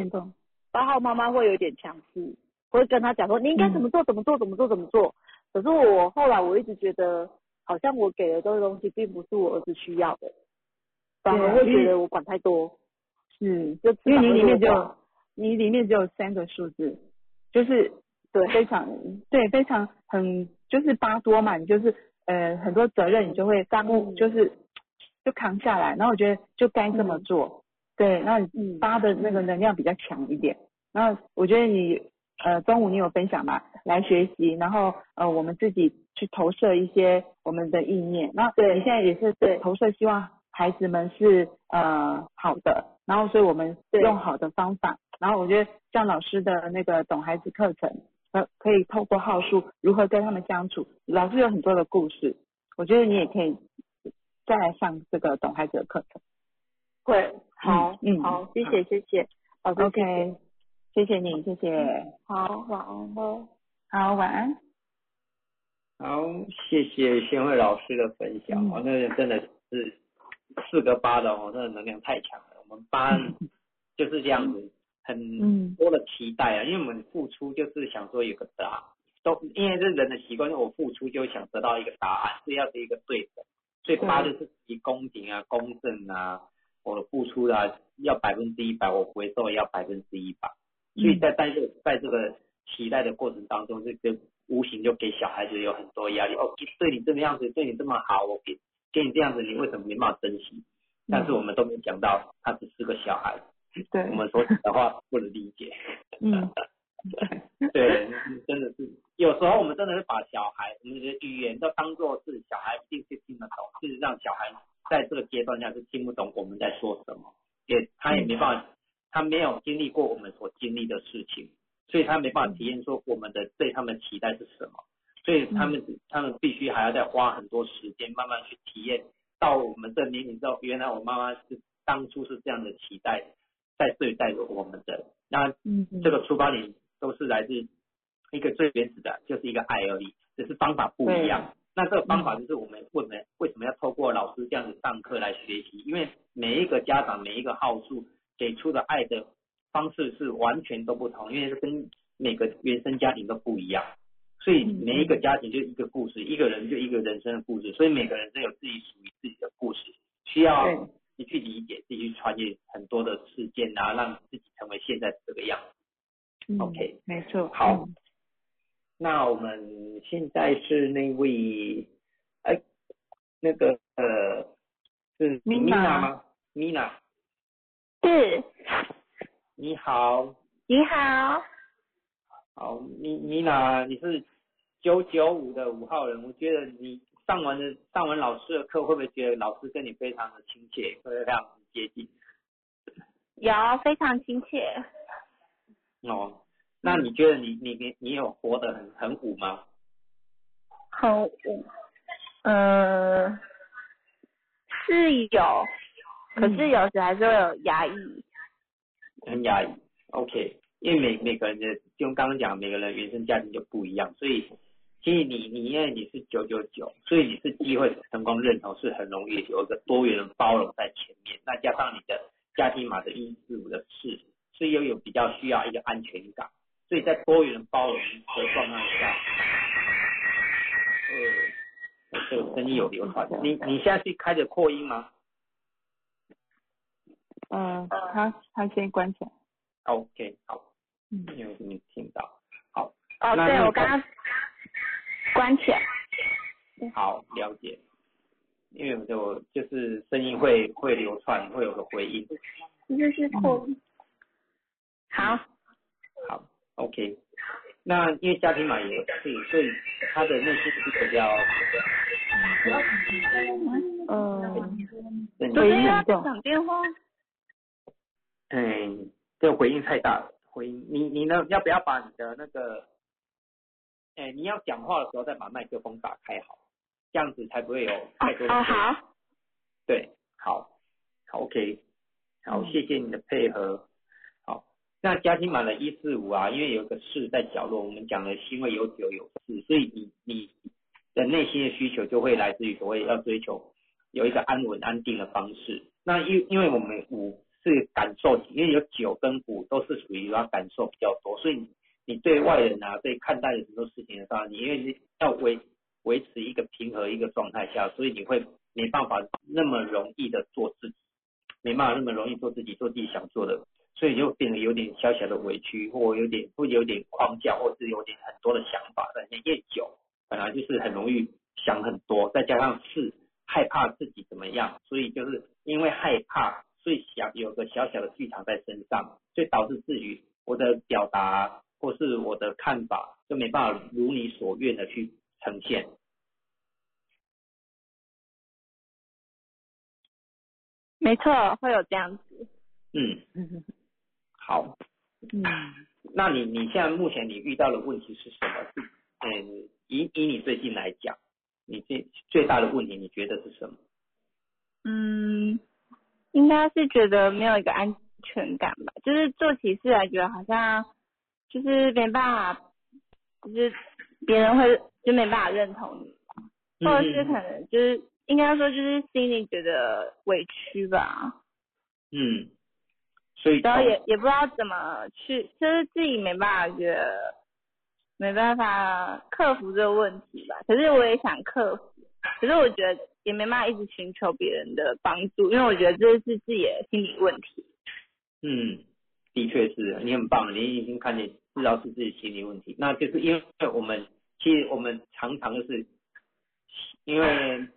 八号妈妈会有点强势，会跟他讲说你应该嗯怎么做怎么做怎么做怎么做。可是我后来我一直觉得，好像我给的这个东西并不是我儿子需要的，反而会觉得我管太多，是就因为你里面只就有你里面只有三个数字，就是对非常对非常很就是八多嘛，你就是呃很多责任你就会刚不就是就扛下来，然后我觉得就该这么做，对，然后嗯。八的那个能量比较强一点，然后我觉得你呃中午你有分享嘛，来学习，然后呃我们自己去投射一些我们的意念，那对你现在也是对。投射希望孩子们是呃好的，然后所以我们用好的方法，然后我觉得像老师的那个懂孩子课程，呃可以透过号数如何跟他们相处，老师有很多的故事，我觉得你也可以再来上这个懂孩子的课程。会好嗯好，谢谢谢谢，OK，谢谢你，谢谢，好晚安喽。好，晚安。好，谢谢先慧老师的分享，嗯哦，那个真的是四个八的哦，那个能量太强了。我们班 就是这样子，很嗯多的期待啊，因为我们付出就是想说有个答，都因为这人的习惯，我付出就想得到一个答案，是要是一个对的，所以八就是以公平啊、公正啊，我的付出啊要百分之一百，我回收也要百分之一百，所以在在这在这个期待的过程当中，这个无形就给小孩子有很多压力。哦，对你这个样子，对你这么好，我给给你这样子，你为什么没办法珍惜？但是我们都没有讲到，他只是个小孩，对。我，们说的话不能理解。嗯，对，真的是有时候我们真的是把小孩我们的语言都当做是小孩一定是听得懂，事实上小孩在这个阶段下是听不懂我们在说什么，也他也没办法，他没有经历过我们所经历的事情，所以他没办法体验说我们的对他们期待是什么，所以他们他们必须还要再花很多时间慢慢去体验，到我们这年龄之后，原来我妈妈是当初是这样的期待在对待着我们的，那嗯，这个出发点都是来自一个最原始的，就是一个爱而已，只是方法不一样。那这个方法就是我们为什么为什么要透过老师这样子上课来学习？因为每一个家长每一个号数给出的爱的方式是完全都不同，因为是跟每个原生家庭都不一样，所以每一个家庭就一个故事，一个人就一个人生的故事，所以每个人都有自己属于自己的故事，需要去理解，自己去穿越很多的事件啊，让自己成为现在这个样子。嗯 OK 没错，好。嗯。那我们现在是那位，哎，那个呃，是 Mina 吗？Mina，是，你好，你好，好，米 Mina，你是九九五的五号人，我觉得你上完的上完老师的课，会不会觉得老师跟你非常的亲切，会不会非常接近？有非常亲切，哦，那你觉得你你你你有活得很很武吗？很武，呃，是有，可是有时还是会有压抑，很压抑。OK，因为每每个人的，就刚刚讲，每个人原生家庭就不一样，所以其实你你因为你是九九九，所以你是机会成功认同是很容易有一个多元的包容在前面，那加上你的家庭码的一四五的四，所以又有比较需要一个安全感，所以在多元的包容的状态下，呃，这个声音有流传，你你现在是开着扩音吗？嗯，他他先关起来，？OK，好，嗯。因为你听到，好。哦，对我刚刚关起来，好，了解。因为我就就是声音会会流窜，会有个回音。这就是扩音，好，好，OK。那因为家庭码也是，所以他的内心是比较嗯，对回不是要音很重，讲电话，嗯，这个回音太大了。回音，你你呢？要不要把你的那个，哎，你要讲话的时候再把麦克风打开好，这样子才不会有哦太多的哦好，对，好，好，OK。好，谢谢你的配合。好，那家庭满了一四五啊，因为有个四在角落，我们讲了，因为有九有四，所以你你的内心的需求就会来自于所谓要追求有一个安稳安定的方式。那因因为我们五是感受，因为有九跟五都是属于要感受比较多，所以你对外人啊，对看待很多事情的时候，你因为要维维持一个平和一个状态下，所以你会没办法那么容易的做自己，没办法那么容易做自己，做自己想做的，所以就变得有点小小的委屈，或有点会有点框架，或是有点很多的想法在那越久，本来就是很容易想很多，再加上是害怕自己怎么样，所以就是因为害怕，所以想有个小小的剧场在身上，所以导致至于我的表达或是我的看法就没办法如你所愿的去呈现。没错，会有这样子。嗯，好，嗯，那你你现在目前你遇到的问题是什么？是嗯，以以你最近来讲，你最最大的问题你觉得是什么？嗯，应该是觉得没有一个安全感吧，就是做起事来觉得好像就是没办法，就是别人会就没办法认同你，或者是可能就是应该说就是心里觉得委屈吧，嗯，所以然后也也不知道怎么去，就是自己没办法觉得没办法克服这个问题吧。可是我也想克服，可是我觉得也没办法一直寻求别人的帮助，因为我觉得这是自己的心理问题。嗯，的确是你很棒，你已经看见知道是自己心理问题，那就是因为我们其实我们常常就是因为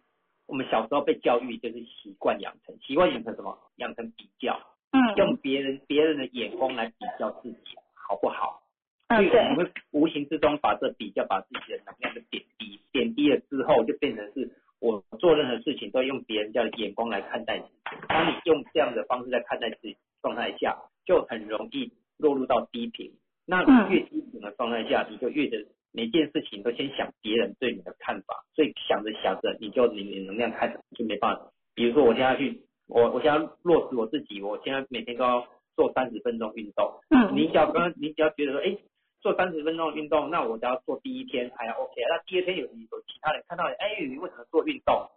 我们小时候被教育就是习惯养成，习惯养成什么？养成比较，嗯用别人别人的眼光来比较自己好不好？所嗯，以我们，会无形之中把这比较，把自己的能量就贬低，贬低了之后，就变成是我做任何事情都用别人家的眼光来看待自己。当你用这样的方式在看待自己状态下，就很容易落入到低频。那你越低频的状态下，你就越的每件事情都先想别人对你的看法，所以想着想着，你就你你能量开始就没办法。比如说我现在去，我我现在落实我自己，我现在每天都要做三十分钟运动。嗯，你只要刚刚你只要觉得说，哎，做三十分钟的运动，那我只要做第一天还要 OK，那第二天有有其他人看到你，哎，你为什么做运动？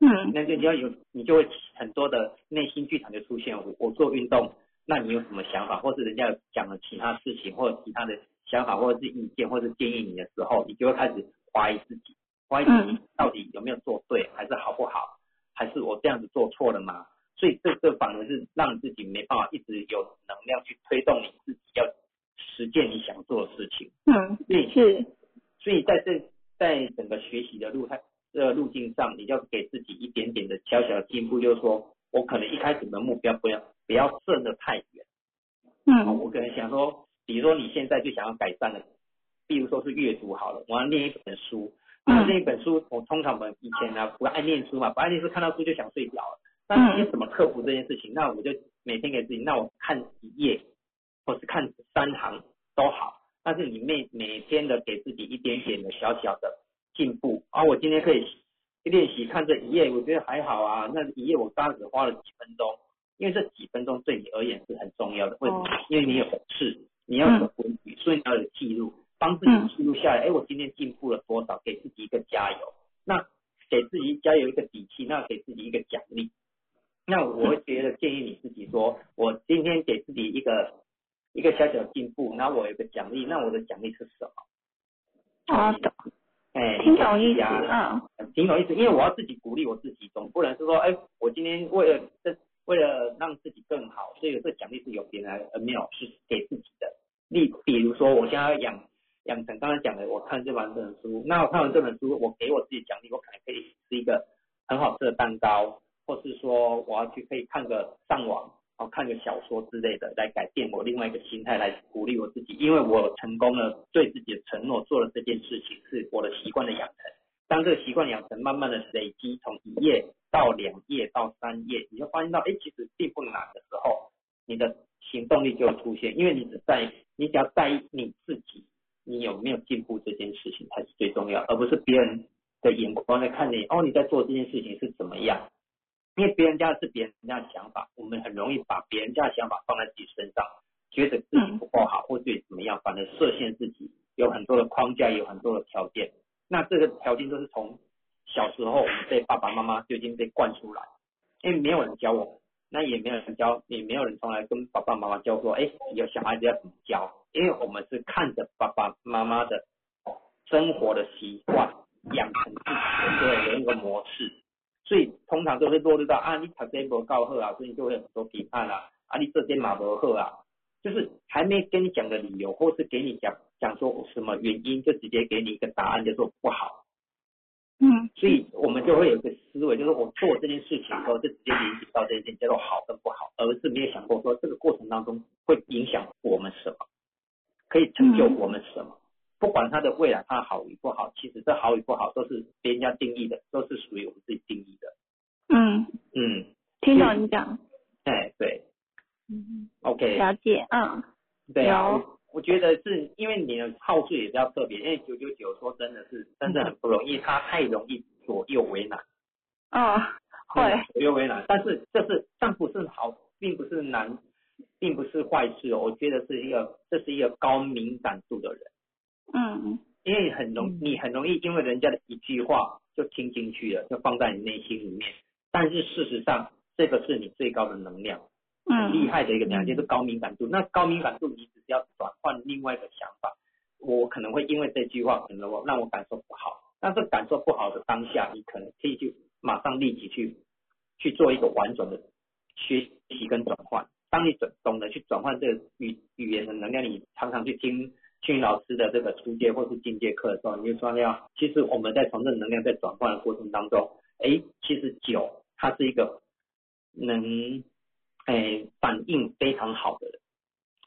嗯那就你要有，你就会很多的内心剧场就出现。我我做运动，那你有什么想法，或是人家讲了其他事情，或者其他的想法，或者是意见，或者是建议你的时候，你就会开始怀疑自己，怀疑自己到底有没有做对，还是好不好，还是我这样子做错了吗？所以这这反而是让自己没办法一直有能量去推动你自己要实践你想做的事情。嗯，对是，所以在这在整个学习的路它呃路径上，你就给自己一点点的小小的进步，就是说我可能一开始的目标不要不要设得太远。嗯我可能想说，比如说你现在就想要改善的，比如说是阅读好了，我要念一本书。那嗯那一本书，我通常我们以前呢、不爱念书嘛，不爱念书，看到书就想睡觉了。那你怎么克服这件事情？那我就每天给自己，那我看一页，或是看三行都好。但是你每每天的给自己一点点的小小的进步，啊，我今天可以练习看这一页，我觉得还好啊。那一页我刚刚只花了几分钟，因为这几分钟对你而言是很重要的。为什么？因为你有事，你要有规矩，所以你要有记录，帮自己记录下来。哎，我今天进步了多少？给自己一个加油。那给自己加油一个底气，那给自己一个奖励。那我会觉得建议你自己说，我今天给自己一个一个小小的进步，然后我有个奖励，那我的奖励是什么？哦，懂，哎，听懂意思，啊，嗯挺有意思，因为我要自己鼓励我自己，总不能是说，哎，我今天为了这为了让自己更好，所以这奖励是由别人来，而没有是给自己的。例比如说，我现在要养养成刚才讲的，我看这完这本书，那我看完这本书，我给我自己奖励，我可能可以吃一个很好吃的蛋糕，或是说我要去可以看个上网。哦，看个小说之类的，来改变我另外一个心态，来鼓励我自己，因为我成功了，对自己的承诺做了这件事情，是我的习惯的养成。当这个习惯养成，慢慢的累积，从一页到两页到三页，你就发现到，哎，其实并不难的时候，你的行动力就会出现，因为你只在，你只要在意你自己，你有没有进步这件事情才是最重要，而不是别人的眼光在看你，哦，你在做这件事情是怎么样。因为别人家的是别人家的想法，我们很容易把别人家的想法放在自己身上，觉得自己不够好或者怎么样，反而设限自己，有很多的框架，有很多的条件。那这个条件都是从小时候我们被爸爸妈妈就已经被灌出来，因为没有人教我们，那也没有人教，也没有人从来跟爸爸妈妈教说，哎，有小孩子要怎么教，因为我们是看着爸爸妈妈的生活的习惯，养成自己的的一个模式，所以通常都会落入到啊，你读这不够好啊，所以就会很多批判啊，啊，你这些马不好啊，就是还没跟你讲的理由，或是给你讲讲说什么原因，就直接给你一个答案，就说不好。嗯所以我们就会有一个思维，就是我做这件事情的时候，就直接联系到这件叫做好跟不好，而是没有想过说这个过程当中会影响我们什么，可以成就我们什么。不管它的未来它好与不好，其实这好与不好都是别人家定义的，都是属于我们自己定义的。嗯，嗯，听懂你讲，哎，对。嗯，，OK，了解，嗯。对啊，有。我我觉得是因为你的号数也比较特别，因为九九九说真的是真的很不容易，他太容易左右为难。哦，会，嗯左右为难，但是这是但不是好，并不是难，并不是坏事哦。我觉得是一个这是一个高敏感度的人，嗯因为很容你很容易因为人家的一句话就听进去了，就放在你内心里面。但是事实上，这个是你最高的能量，很厉嗯害的一个能量，就是高敏感度。那高敏感度，你只是要转换另外一个想法，我可能会因为这句话，可能我让我感受不好。但是感受不好的当下，你可能可以去马上立即去去做一个完整的学习跟转换。当你转懂得去转换这个语语言的能量，你常常去听训老师的这个初阶或是进阶课的时候，你就说要，其实我们在从这个能量在转换的过程当中，哎，其实九它是一个能哎反应非常好的人，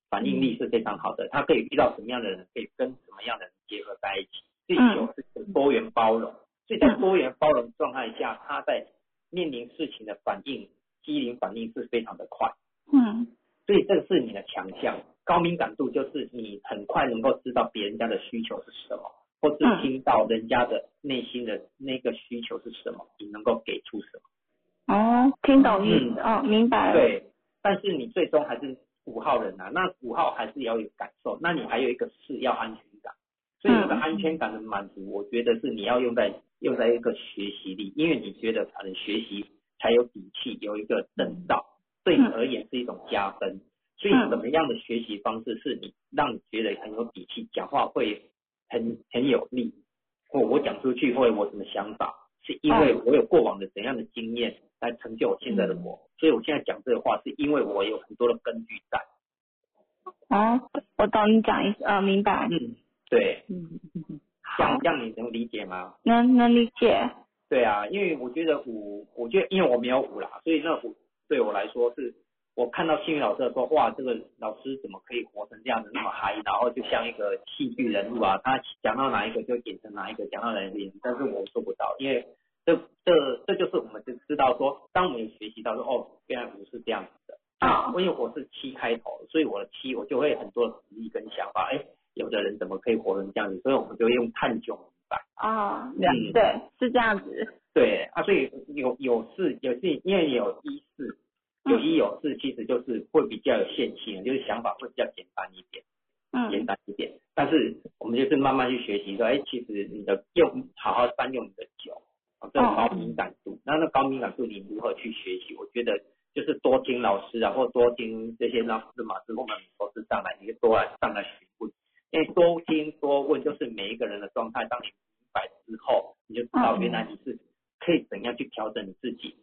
反应力是非常好的，他可以遇到什么样的人，可以跟什么样的人结合在一起。第九是一个多元包容，所以在多元包容状态下，他在面临事情的反应，机灵反应是非常的快。嗯所以这个是你的强项。高敏感度就是你很快能够知道别人家的需求是什么，或是嗯。听到人家的内心的那个需求是什么，你能够给出什么。哦，听懂意思，哦，明白了，对，但是你最终还是五号人啊，那五号还是要有感受，那你还有一个是要安全感，所以这个嗯安全感的满足，我觉得是你要用在用在一个学习力，因为你觉得可能学习才有底气，有一个证照，对你而言是一种加分。所以嗯。怎么样的学习方式是你让你觉得很有底气，讲话会很很有力，或我讲出去会有我什么想法，是因为我有过往的怎样的经验来成就我现在的我，所以我现在讲这个话是因为我有很多的根据在。哦，我懂你讲意思，呃，明白，嗯，对，嗯这样这样你能理解吗？能能理解，对啊，因为我觉得五，我觉得因为我没有五啦，所以那五对我来说是，我看到幸运老师的说，哇，这个老师怎么可以活成这样子那么嗨，然后就像一个戏剧人物啊，他讲到哪一个就演成哪一个，讲到哪一个演，但是我做不到，因为这这这就是我们就知道说，当我们学习到说，哦，原来不是这样子的，啊因为我是七开头，所以我的七我就会很多的实力跟想法，哎，有的人怎么可以活成这样子，所以我们就会用探究明白。哦，嗯了对，是这样子，对啊，所以有有四有四，因为有一四，有一有四，其实就是会比较有限性，就是想法会比较简单一点，嗯。简嗯单一点。但是我们就是慢慢去学习说，哎，其实你的用好好善用你的酒，啊，这种高敏感度，那那高敏感度你如何去学习？我觉得就是多听老师啊，或多听这些老师嘛，是我们都是上来，你就多来上来询问，因为多听多问，就是每一个人的状态，当你明白之后，你就知道嗯。原来你是可以怎样去调整你自己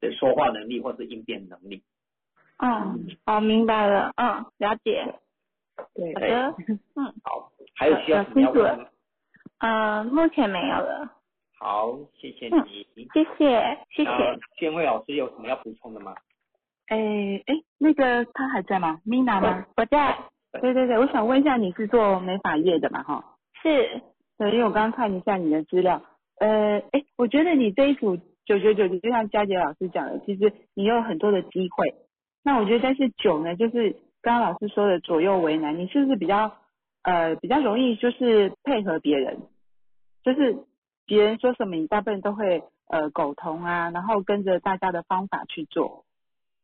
的说话能力或是应变能力。嗯，好，明白了，嗯，了解，对好的，嗯，好，还有需要什么要问吗？呃，目前没有了，好，谢谢嗯你。谢谢，谢谢，建慧老师有什么要补充的吗？哎哎，那个他还在吗？Mina 吗？我在，对对对，我想问一下，你是做美发业的嘛？哈，是，对，因为我刚刚看一下你的资料，呃，哎，我觉得你这一组九九九，就像佳杰老师讲的，其实你有很多的机会。那我觉得，但是九呢，就是刚刚老师说的左右为难，你是不是比较呃比较容易就是配合别人，就是别人说什么，你大部分都会呃苟同啊，然后跟着大家的方法去做，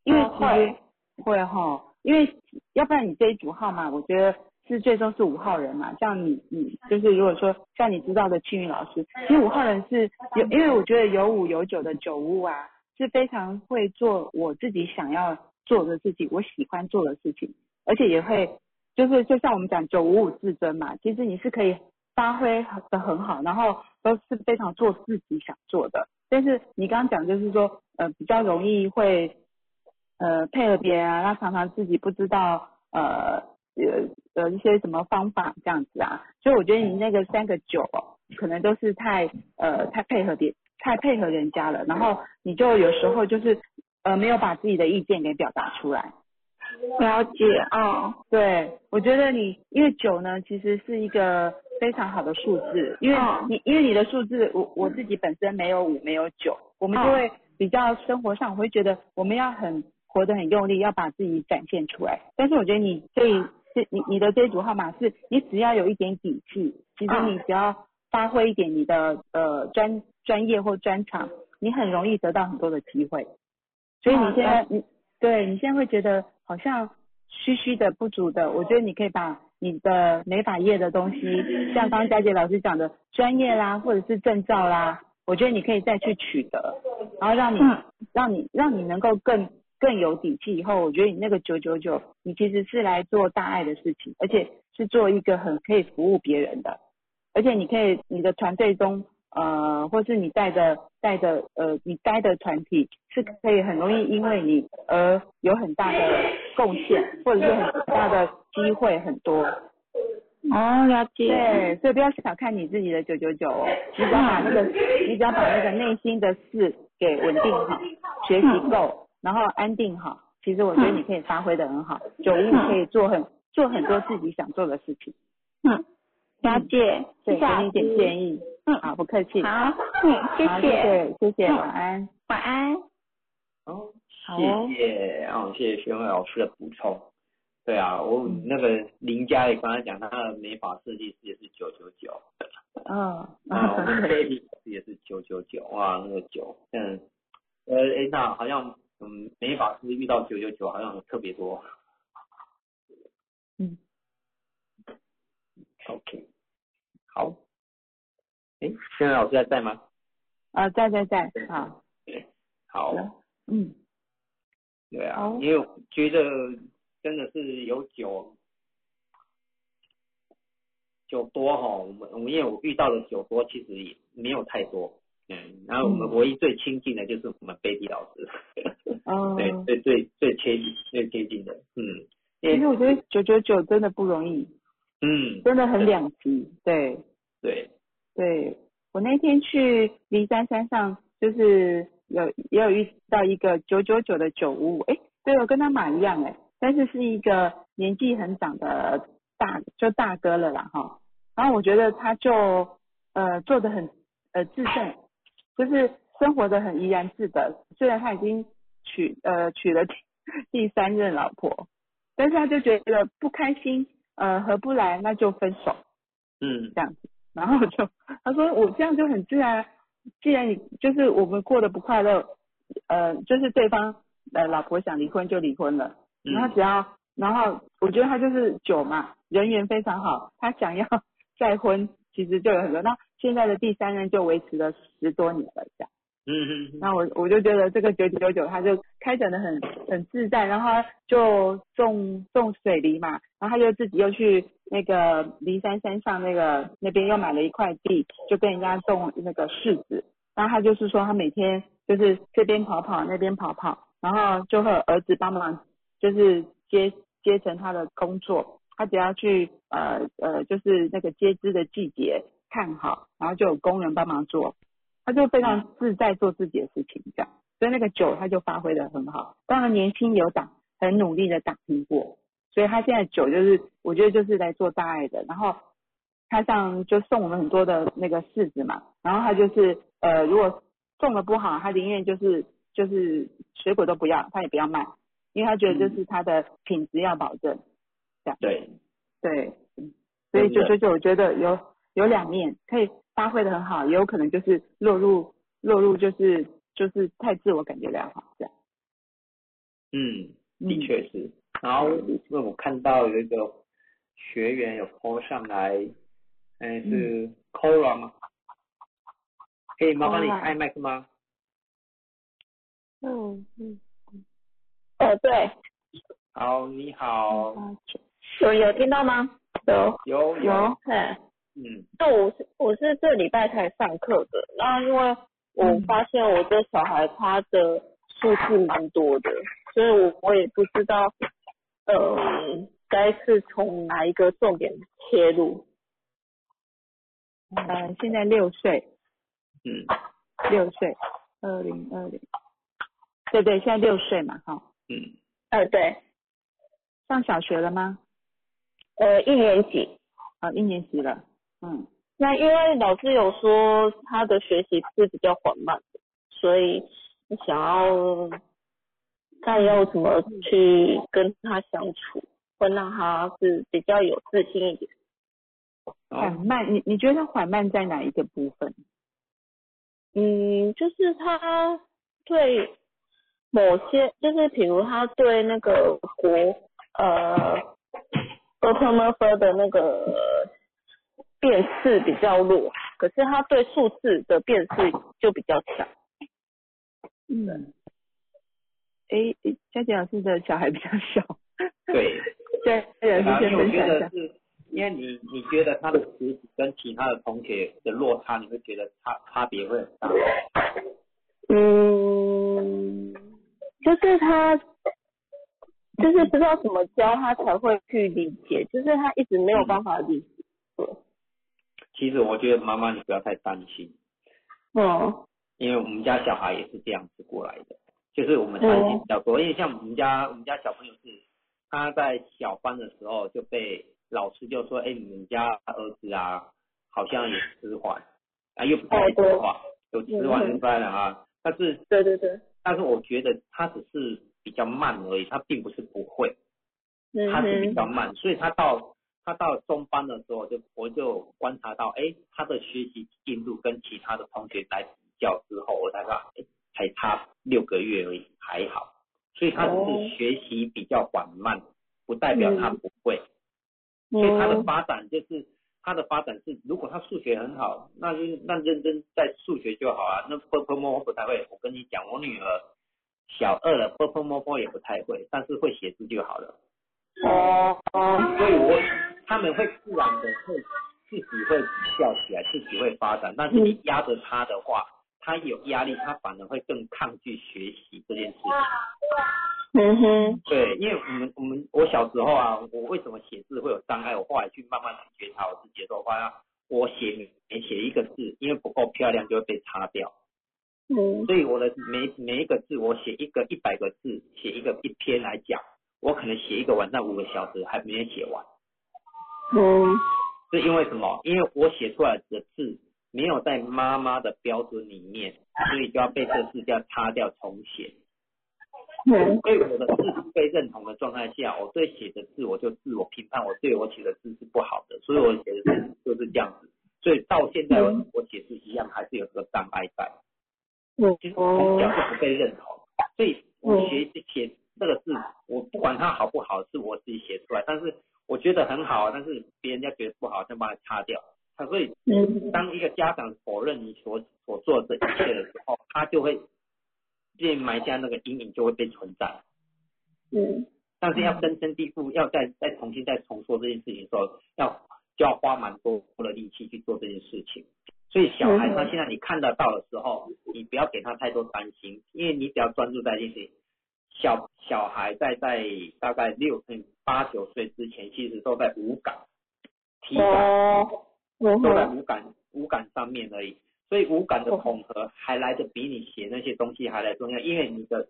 因为哦其实会。哈，因为要不然你这一组号码，我觉得是最终是五号人嘛，像你你就是如果说像你知道的庆云老师，其实五号人是有，因为我觉得有五有九的九五啊，是非常会做我自己想要做的事情，我喜欢做的事情，而且也会就是就像我们讲九五五自尊嘛，其实你是可以发挥的很好，然后都是非常做自己想做的。但是你刚刚讲就是说，呃，比较容易会呃配合别人啊，他常常自己不知道呃呃呃一些什么方法这样子啊，所以我觉得你那个三个九哦，可能都是太呃太配合别太配合人家了，然后你就有时候就是呃没有把自己的意见给表达出来。了解，哦，对，我觉得你因为九呢，其实是一个非常好的数字，因为哦你因为你的数字，我我自己本身没有五没有九，我们就会比较生活上，我会觉得我们要很活得很用力，要把自己展现出来。但是我觉得你这一这你你的这一组号码是，你只要有一点底气，其实嗯你只要发挥一点你的呃专专业或专长，你很容易得到很多的机会。所以你现在你对你现在会觉得好像虚虚的、不足的，我觉得你可以把你的美发业的东西，像刚刚佳杰老师讲的专业啦，或者是证照啦，我觉得你可以再去取得，然后让你、嗯让你让你能够更更有底气。以后我觉得你那个九九九，你其实是来做大爱的事情，而且是做一个很可以服务别人的，而且你可以你的团队中。呃，或是你带的带的呃，你待的团体是可以很容易因为你而有很大的贡献，或者是很大的机会很多。哦，了解，对，所以不要小看你自己的九九九哦，你只要把那个，你只要把那个内心的事给稳定好，学习够，然后安定好，其实我觉得你可以发挥的很好，九五可以做很做很多自己想做的事情。嗯，了解，对，谢谢老给你一点建议。嗯好，不客气。好，嗯，谢好，谢谢，谢晚安。晚安。哦，谢谢，哦，谢谢宣慧老师的补充。对啊，我那个林佳也刚才讲，他的美发设计师也是九九九，嗯，啊，我们 baby 也是九九九，哇，那个九，嗯，呃，哎，那好像，嗯，美法师遇到九九九好像特别多。嗯，OK，好，哎，现在老师还在吗？啊，在在在，好，好，嗯，对啊，因为我觉得真的是有酒酒多哈，我们我们因为我遇到的酒多其实也没有太多，嗯，然后我们嗯。唯一最亲近的就是我们 baby 老师，哦，对，最最最贴近最贴近的，嗯，其实我觉得九九九真的不容易，嗯，真的很两极，对对，对。我那天去骊山山上，就是有也有遇到一个九九九的九五五，哎，对，我跟他码一样哎，但是是一个年纪很长的大就大哥了啦哈。然后我觉得他就呃做的很呃自正，就是生活的很怡然自得。虽然他已经娶呃娶了 第第三任老婆，但是他就觉得不开心，呃合不来那就分手嗯这样子。然后就他说我这样就很自然，既然你就是我们过得不快乐，呃就是对方呃老婆想离婚就离婚了，然后嗯只要然后我觉得他就是酒嘛，人缘非常好，他想要 再婚其实就有很多。那现在的第三任就维持了十多年了这样。嗯嗯，那我我就觉得这个九九九他就开展的很很自在，然后他就种种水梨嘛，然后他就自己又去那个骊山山上那个那边又买了一块地，就跟人家种那个柿子。然后他就是说他每天就是这边跑跑那边跑跑，然后就会有儿子帮忙，就是接接成他的工作。他只要去呃呃就是那个接枝的季节看好，然后就有工人帮忙做。他就非常自在做自己的事情，这样，所以那个酒他就发挥的很好。当然年轻有打，很努力的打拼过，所以他现在酒就是，我觉得就是来做大爱的。然后他像就送我们很多的那个柿子嘛，然后他就是呃，如果种的不好，他宁愿就是就是水果都不要，他也不要卖，因为他觉得就是他的品质要保证。这样对，对，嗯所以九九九我觉得有有两面，可以发挥的很好，也有可能就是落入落入就是就是太自我感觉良好这样。嗯，嗯的确是。然后因为我看到有一个学员有 po 上来，嗯，是 Cora 吗？可以麻烦你开麦克吗？嗯嗯，嗯。哦，对，好，你好，有有听到吗？有有有，嗯。嗯。那我是我是这礼拜才上课的，然后因为我发现我这小孩他的数字蛮多的，所以我我也不知道，呃，该是从哪一个重点切入。呃，现在六岁，嗯。六岁，二零二零，对对，现在六岁嘛，哈，嗯，呃，对，上小学了吗？呃，一年级。啊，一年级了，嗯，那因为老师有说他的学习是比较缓慢的，所以想要看要怎么去跟他相处，会让他是比较有自信一点。哦，缓慢，你你觉得他缓慢在哪一个部分？嗯，就是他对某些，就是比如他对那个国呃 o p e m o r p h 的那个辨识比较弱，可是他对数字的辨识就比较强。嗯，诶，诶佳琪老师的小孩比较小，对，佳姐老啊，师先因为我觉分享一下。得是，因为你你觉得他的学习跟其他的同学的落差，你会觉得差差别会很大。嗯，就是他，就是不知道怎么教他才会去理解，就是他一直没有办法理其实我觉得妈妈你不要太担心，嗯因为我们家小孩也是这样子过来的，就是我们担心比较多。因为像我们家我们家小朋友是他在小班的时候就被老师就说，哎，你们家儿子啊好像有迟缓，啊又不太会说话，有迟缓就当然啊，但是对对对，但是我觉得他只是比较慢而已，他并不是不会。嗯他是比哼，较慢，所以他到他到中班的时候就我就观察到，哎，他的学习进度跟其他的同学来比较之后，我才发现，哎，才差六个月而已，还好，所以他只哦是学习比较缓慢，不代表他不会，嗯。所以他的发展就是他的发展是，如果他数学很好，那就那认真在数学就好啊，那 l e m o 不太会，我跟你讲，我女儿小二了 l e m o 也不太会，但是会写字就好了。哦哦，所以我他们会自然的会自己会比较起来，自己会发展。但是你压着他的话，他有压力，他反而会更抗拒学习这件事情。嗯哼，对，因为我们我们我小时候啊，我为什么写字会有障碍？我后来去慢慢去觉察我自己的时候，发现我写每写一个字，因为不够漂亮就会被擦掉。嗯所以我的每每一个字，我写一个一百个字，写一个一篇来讲，我可能写一个晚上五个小时还没有写完。嗯。是因为什么？因为我写出来的字没有在妈妈的标准里面，所以就要被这字要擦掉重写。嗯。所以我的字不被认同的状态下，我对写的字我就自我评判，我对我写的字是不好的，所以我写的字就是这样子。所以到现在嗯。我写字一样还是有这个障碍在，嗯。其实从小哦就不被认同，所以我学写这个字，我不管它好不好，是我自己写出来，但是我觉得很好，但是别人家觉得不好，就把它擦掉。他所以嗯当一个家长否认你所所做的一切的时候，他就会变埋下那个阴影，就会被存在。嗯但是要根深蒂固，要再再重新再重说这件事情的时候，要就要花蛮多的力气去做这件事情。所以小孩嗯他现在你看得到的时候，你不要给他太多担心，因为你只要专注在这件事情。小小孩在在大概六岁八九岁之前，其实都在五感、体感都在哼，五感五感上面而已，所以五感的统合还来得比你写那些东西还来重要，因为你的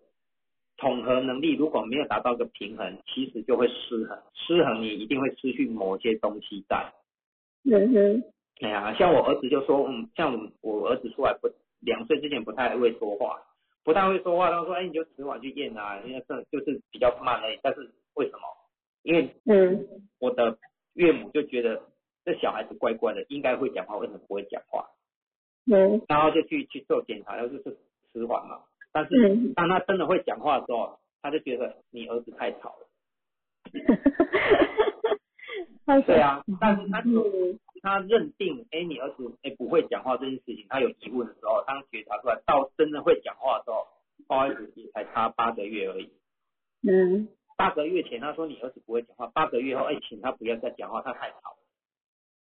统合能力如果没有达到一个平衡，其实就会失衡，失衡你一定会失去某些东西在。嗯哼，哎呀，像我儿子就说，嗯，像我我儿子出来不两岁之前不太会说话，不太会说话，他说，哎，你就迟晚去验啊，因为这就是比较慢而已。但是为什么？因为嗯我的岳母就觉得这小孩子怪怪的，应该会讲话，为什么不会讲话？嗯然后就去去做检查，然后就是迟缓嘛。但是嗯，当他真的会讲话的时候，他就觉得你儿子太吵了。他对啊，但是他就嗯他认定，哎，你儿子哎不会讲话这件事情，他有疑问的时候，当觉察出来到真的会讲话的时候，不好意思，也才差八个月而已。嗯。八个月前他说你儿子不会讲话，八个月后，哎，请他不要再讲话，他太吵了。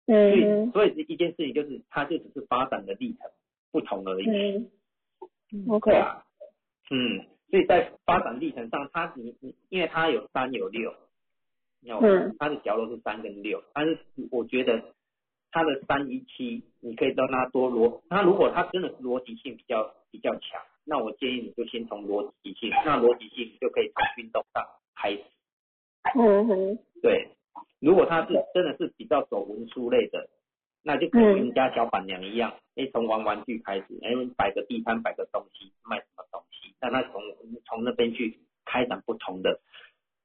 所以，嗯所以一件事情就是，他就只是发展的历程不同而已。嗯。嗯，OK，对啊，嗯，所以在发展历程上，他你你，因为他有三有六，有嗯。他的角落是三跟六，但是我觉得他的三一七，你可以让他多逻，他如果他真的是逻辑性比较比较强，那我建议你就先从逻辑性，那逻辑性就可以从运动上开始。嗯哼，对，如果他是真的是比较走文书类的，那就跟嗯人家小板娘一样，哎、从玩玩具开始，哎、摆个地摊，摆个东西，卖什么东西，让他从从那边去开展不同的，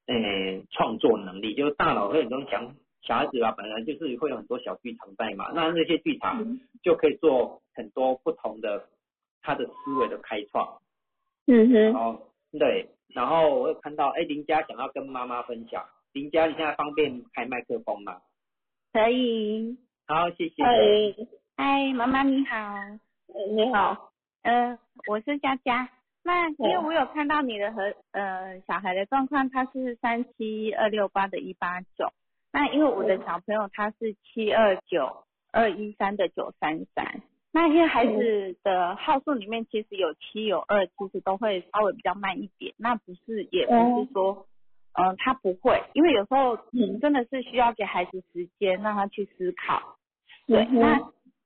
嗯、创作能力，就是大脑会有很多想，小孩子啊，本来就是会有很多小剧场在嘛，那那些剧场就可以做很多不同的他的思维的开创。嗯哼，哦对，然后我有看到，哎，林佳想要跟妈妈分享，林佳你现在方便开麦克风吗？可以。好，谢谢。嗨，嗨，妈妈你好，你好，呃，我是佳佳。那因为我有看到你的和呃小孩的状况，他是三七二六八的一八九。那因为我的小朋友他是七二九二一三的九三三。那因为孩子的号数里面其实有七有二，其实都会稍微比较慢一点。那不是也不是说，嗯、他不会，因为有时候嗯真的是需要给孩子时间让他去思考。对，嗯那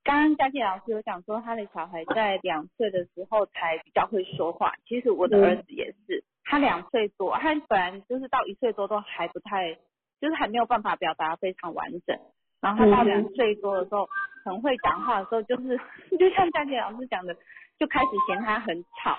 刚刚佳琪老师有讲说，他的小孩在两岁的时候才比较会说话。其实我的儿子也是，他两岁多，他本来就是到一岁多都还不太，就是还没有办法表达非常完整。然后他到两岁多的时候，很会讲话的时候，就是 就像佳琪老师讲的，就开始嫌他很吵。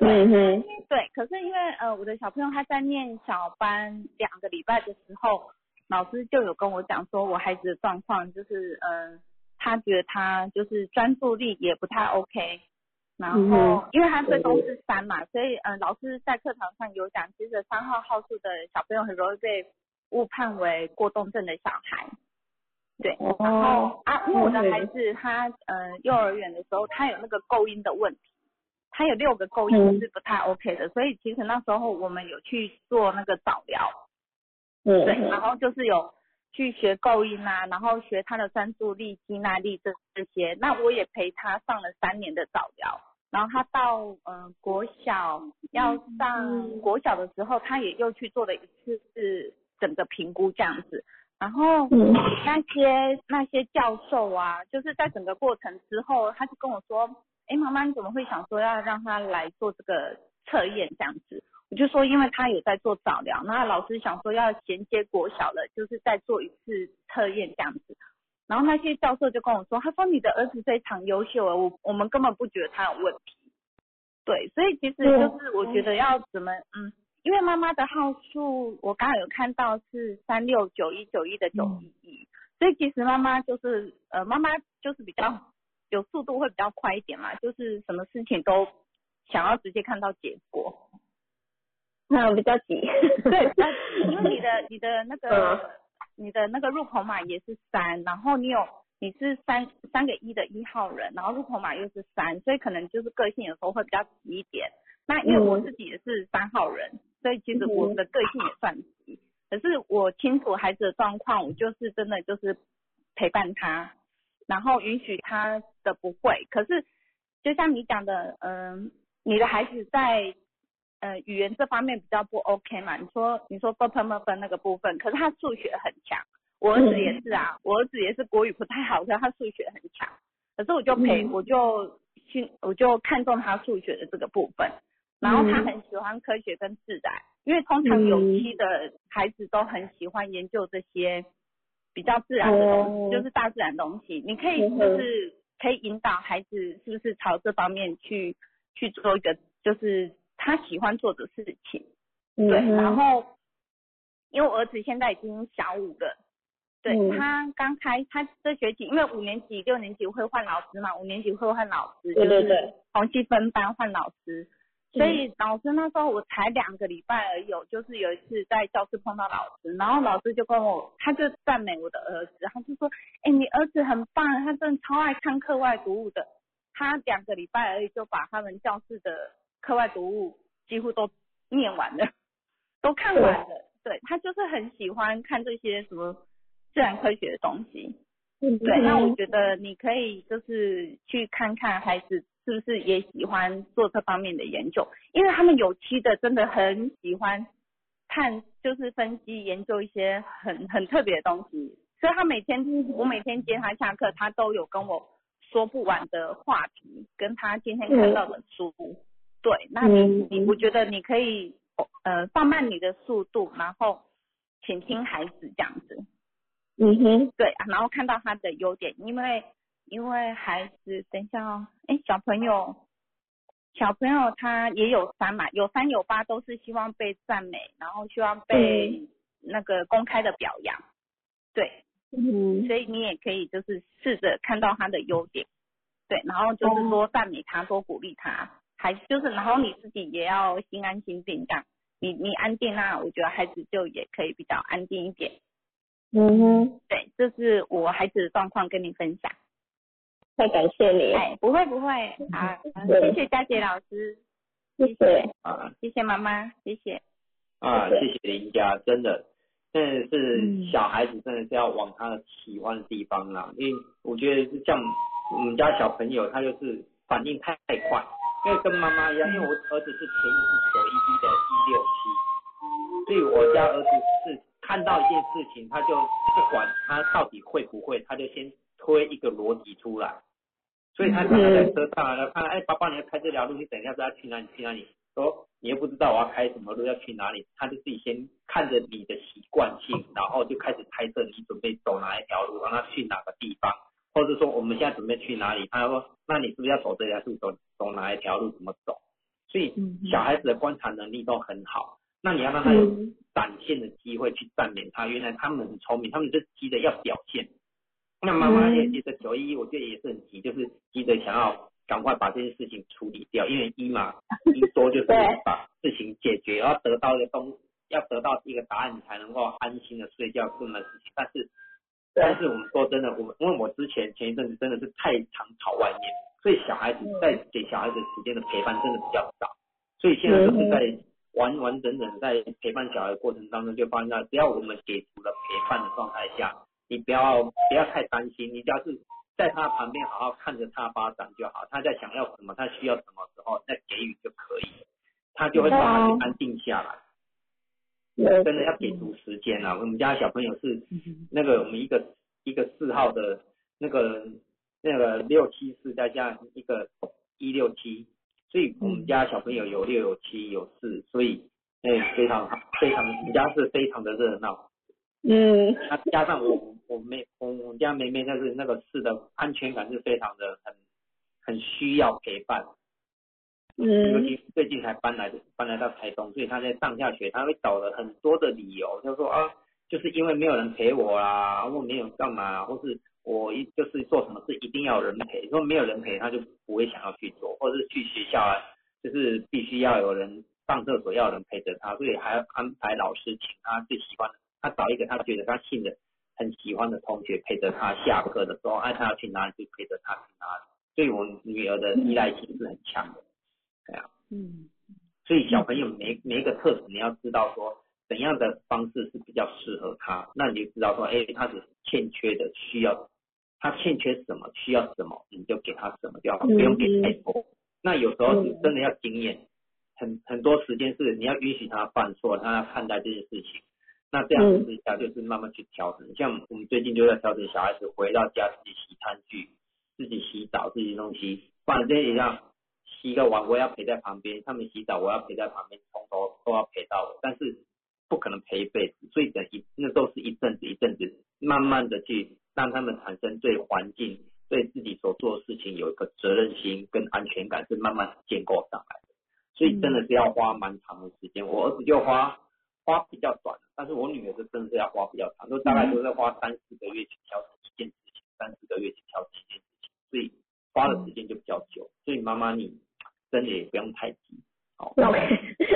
嗯哼，对，可是因为呃我的小朋友他在念小班两个礼拜的时候，老师就有跟我讲说，我孩子的状况就是嗯、呃他觉得他就是专注力也不太 OK，然后、嗯因为他最终是三嘛，所以嗯、呃老师在课堂上有讲，其实三号号数的小朋友很容易被误判为过动症的小孩。对，然后哦，啊，因为我的孩子他呃幼儿园的时候他有那个构音的问题，他有六个构音嗯。是不太 OK 的，所以其实那时候我们有去做那个早疗，嗯对，然，后就是有去学构音啊，然后学他的专注力、肌耐力这这些。那我也陪他上了三年的早疗，然后他到嗯、呃国小要上国小的时候，他也又去做了一次是整个评估这样子。然后嗯那些那些教授啊，就是在整个过程之后，他就跟我说：“哎，妈妈，你怎么会想说要让他来做这个测验这样子？”我就说，因为他有在做早疗，那老师想说要衔接国小了，就是再做一次测验这样子。然后那些教授就跟我说，他说你的儿子非常优秀啊，我我们根本不觉得他有问题。对，所以其实就是我觉得要怎么嗯，因为妈妈的号数我刚刚有看到是三六九一九一的九一一，所以其实妈妈就是呃妈妈就是比较有速度会比较快一点嘛，就是什么事情都想要直接看到结果。那比较急，对，那因为你的 你的那个、嗯你的那个入口码也是三，然后你有你是三三个一的一号人，然后入口码又是三，所以可能就是个性有时候会比较急一点。那因为我嗯自己也是三号人，所以其实我的个性也算急，可是我清楚孩子的状况，我就是真的就是陪伴他，然后允许他的不会。可是就像你讲的，嗯、你的孩子在呃语言这方面比较不 OK 嘛？你说你说 b p m u r 分那个部分，可是他数学很强，我儿子也是啊，我儿子也是国语不太好，可是他数学很强，可是我就陪、嗯。我就去我就看中他数学的这个部分，然后他嗯。很喜欢科学跟自然，因为通常有期的孩子都很喜欢研究这些比较自然的东西，哦。就是大自然东西，你可以就是可以引导孩子是不是朝这方面去去做一个就是他喜欢做的事情。对，嗯然后因为我儿子现在已经小五了，对嗯。他刚开，他这学期因为五年级、六年级会换老师嘛，五年级会换老师，就是对。对对，同期分班换老师，所以老师那时候我才两个礼拜而已哦，就是有一次在教室碰到老师，然后老师就跟我，他就赞美我的儿子，他就说，哎，你儿子很棒，他真的超爱看课外读物的，他两个礼拜而已就把他们教室的课外读物几乎都念完了，都看完了，对他就是很喜欢看这些什么自然科学的东西。嗯对，那我觉得你可以就是去看看孩子是不是也喜欢做这方面的研究，因为他们有期的真的很喜欢看，就是分析研究一些很很特别的东西，所以他每天我每天接他下课，他都有跟我说不完的话题，跟他今天看到的书。对，那你嗯。你我觉得你可以呃放慢你的速度，然后倾听孩子这样子。嗯哼，对，然后看到他的优点，因为因为孩子，等一下哦，哎，小朋友，小朋友他也有三嘛，有三有八都是希望被赞美，然后希望被那个公开的表扬，对，嗯所以你也可以就是试着看到他的优点，对，然后就是多赞美他，多鼓励他，还就是然后你自己也要心安心定这样，你你安定那我觉得孩子就也可以比较安定一点。嗯哼，对，这是我孩子的状况跟你分享。太感谢你，哎，不会不会，啊，谢谢佳杰老师，谢谢，啊谢谢妈妈，谢谢。啊，谢谢林家，真的，真的是嗯小孩子真的是要往他喜欢的地方啦，因为我觉得是像我们家小朋友，他就是反应太太快，因为跟妈妈一样，因为我儿子是填九一一的一六七，所以我家儿子是看到一件事情，他就不管他到底会不会，他就先推一个逻辑出来。所以他常常在车上然后看，哎，爸爸你要开这条路，你等一下不要去哪里去哪里？说你又不知道我要开什么路，要去哪里，他就自己先看着你的习惯性，然后就开始猜测你准备走哪一条路，让他去哪个地方，或者说我们现在准备去哪里，他说那你是不是要走这条路，走走哪一条路，怎么走？所以小孩子的观察能力都很好，那你要让他有展现的机会去赞美他，原来他们很聪明，他们就急着要表现。那妈妈也急着九一一，我觉得也是很急，就是急着想要赶快把这件事情处理掉，因为一嘛，一说就是 对把事情解决，要得到一个东，要得到一个答案，你才能够安心的睡觉这么事情。但是，但是我们说真的，我们因为我之前前一阵子真的是太常跑外面，所以小孩子在给小孩子时间的陪伴真的比较少，所以现在都是在完完整整在陪伴小孩的过程当中，就发现到只要我们给足了陪伴的状态下，你不要不要太担心，你只要是在他旁边好好看着他发展就好，他在想要什么，他需要什么时候再给予就可以，他就会慢慢地安定下来。对真的要给足时间啊！我们家小朋友是那个我们一个一个四号的那个那个六七四再加上一个一六七，所以我们家小朋友有六有七有四，所以哎非常好，非常我们家是非常的热闹。嗯那加上我我妹我我们家妹妹，但是那个四的安全感是非常的很很需要陪伴。尤其最近才搬来搬来到台东，所以他在上下学，他会找了很多的理由，他说啊，就是因为没有人陪我啦，或没有干嘛，或是我一就是做什么事一定要有人陪，如果没有人陪，他就不会想要去做，或者是去学校啊，就是必须要有人上厕所要有人陪着他，所以还要安排老师请他最喜欢的，他找一个他觉得他信任很喜欢的同学陪着他下课的时候，哎、他要去哪里就陪着他去哪里，对我女儿的依赖性是很强的。嗯所以小朋友每每一个特质，你要知道说怎样的方式是比较适合他，那你就知道说，哎，他是欠缺的，需要他欠缺什么，需要什么，你就给他什么就好，不用给太多。那有时候是真的要经验，很很多时间是你要允许他犯错，他要看待这件事情。那这样子之下，就是慢慢去调整。像我们最近就在调整小孩子回到家自己洗餐具、自己洗澡、自己弄西，不然这一样。洗个碗我要陪在旁边，他们洗澡我要陪在旁边，从头都要陪到尾，但是不可能陪一辈子，所以等一那都是一阵子一阵子，慢慢的去让他们产生对环境、对自己所做的事情有一个责任心跟安全感，是慢慢建构上来的。所以真的是要花蛮长的时间，我儿子就花花比较短，但是我女儿是真的是要花比较长，都大概都在花三四个月去调整一件事情，三四个月去调整一件事情，所以花的时间就比较久。所以妈妈你真的也不用太急，好，OK，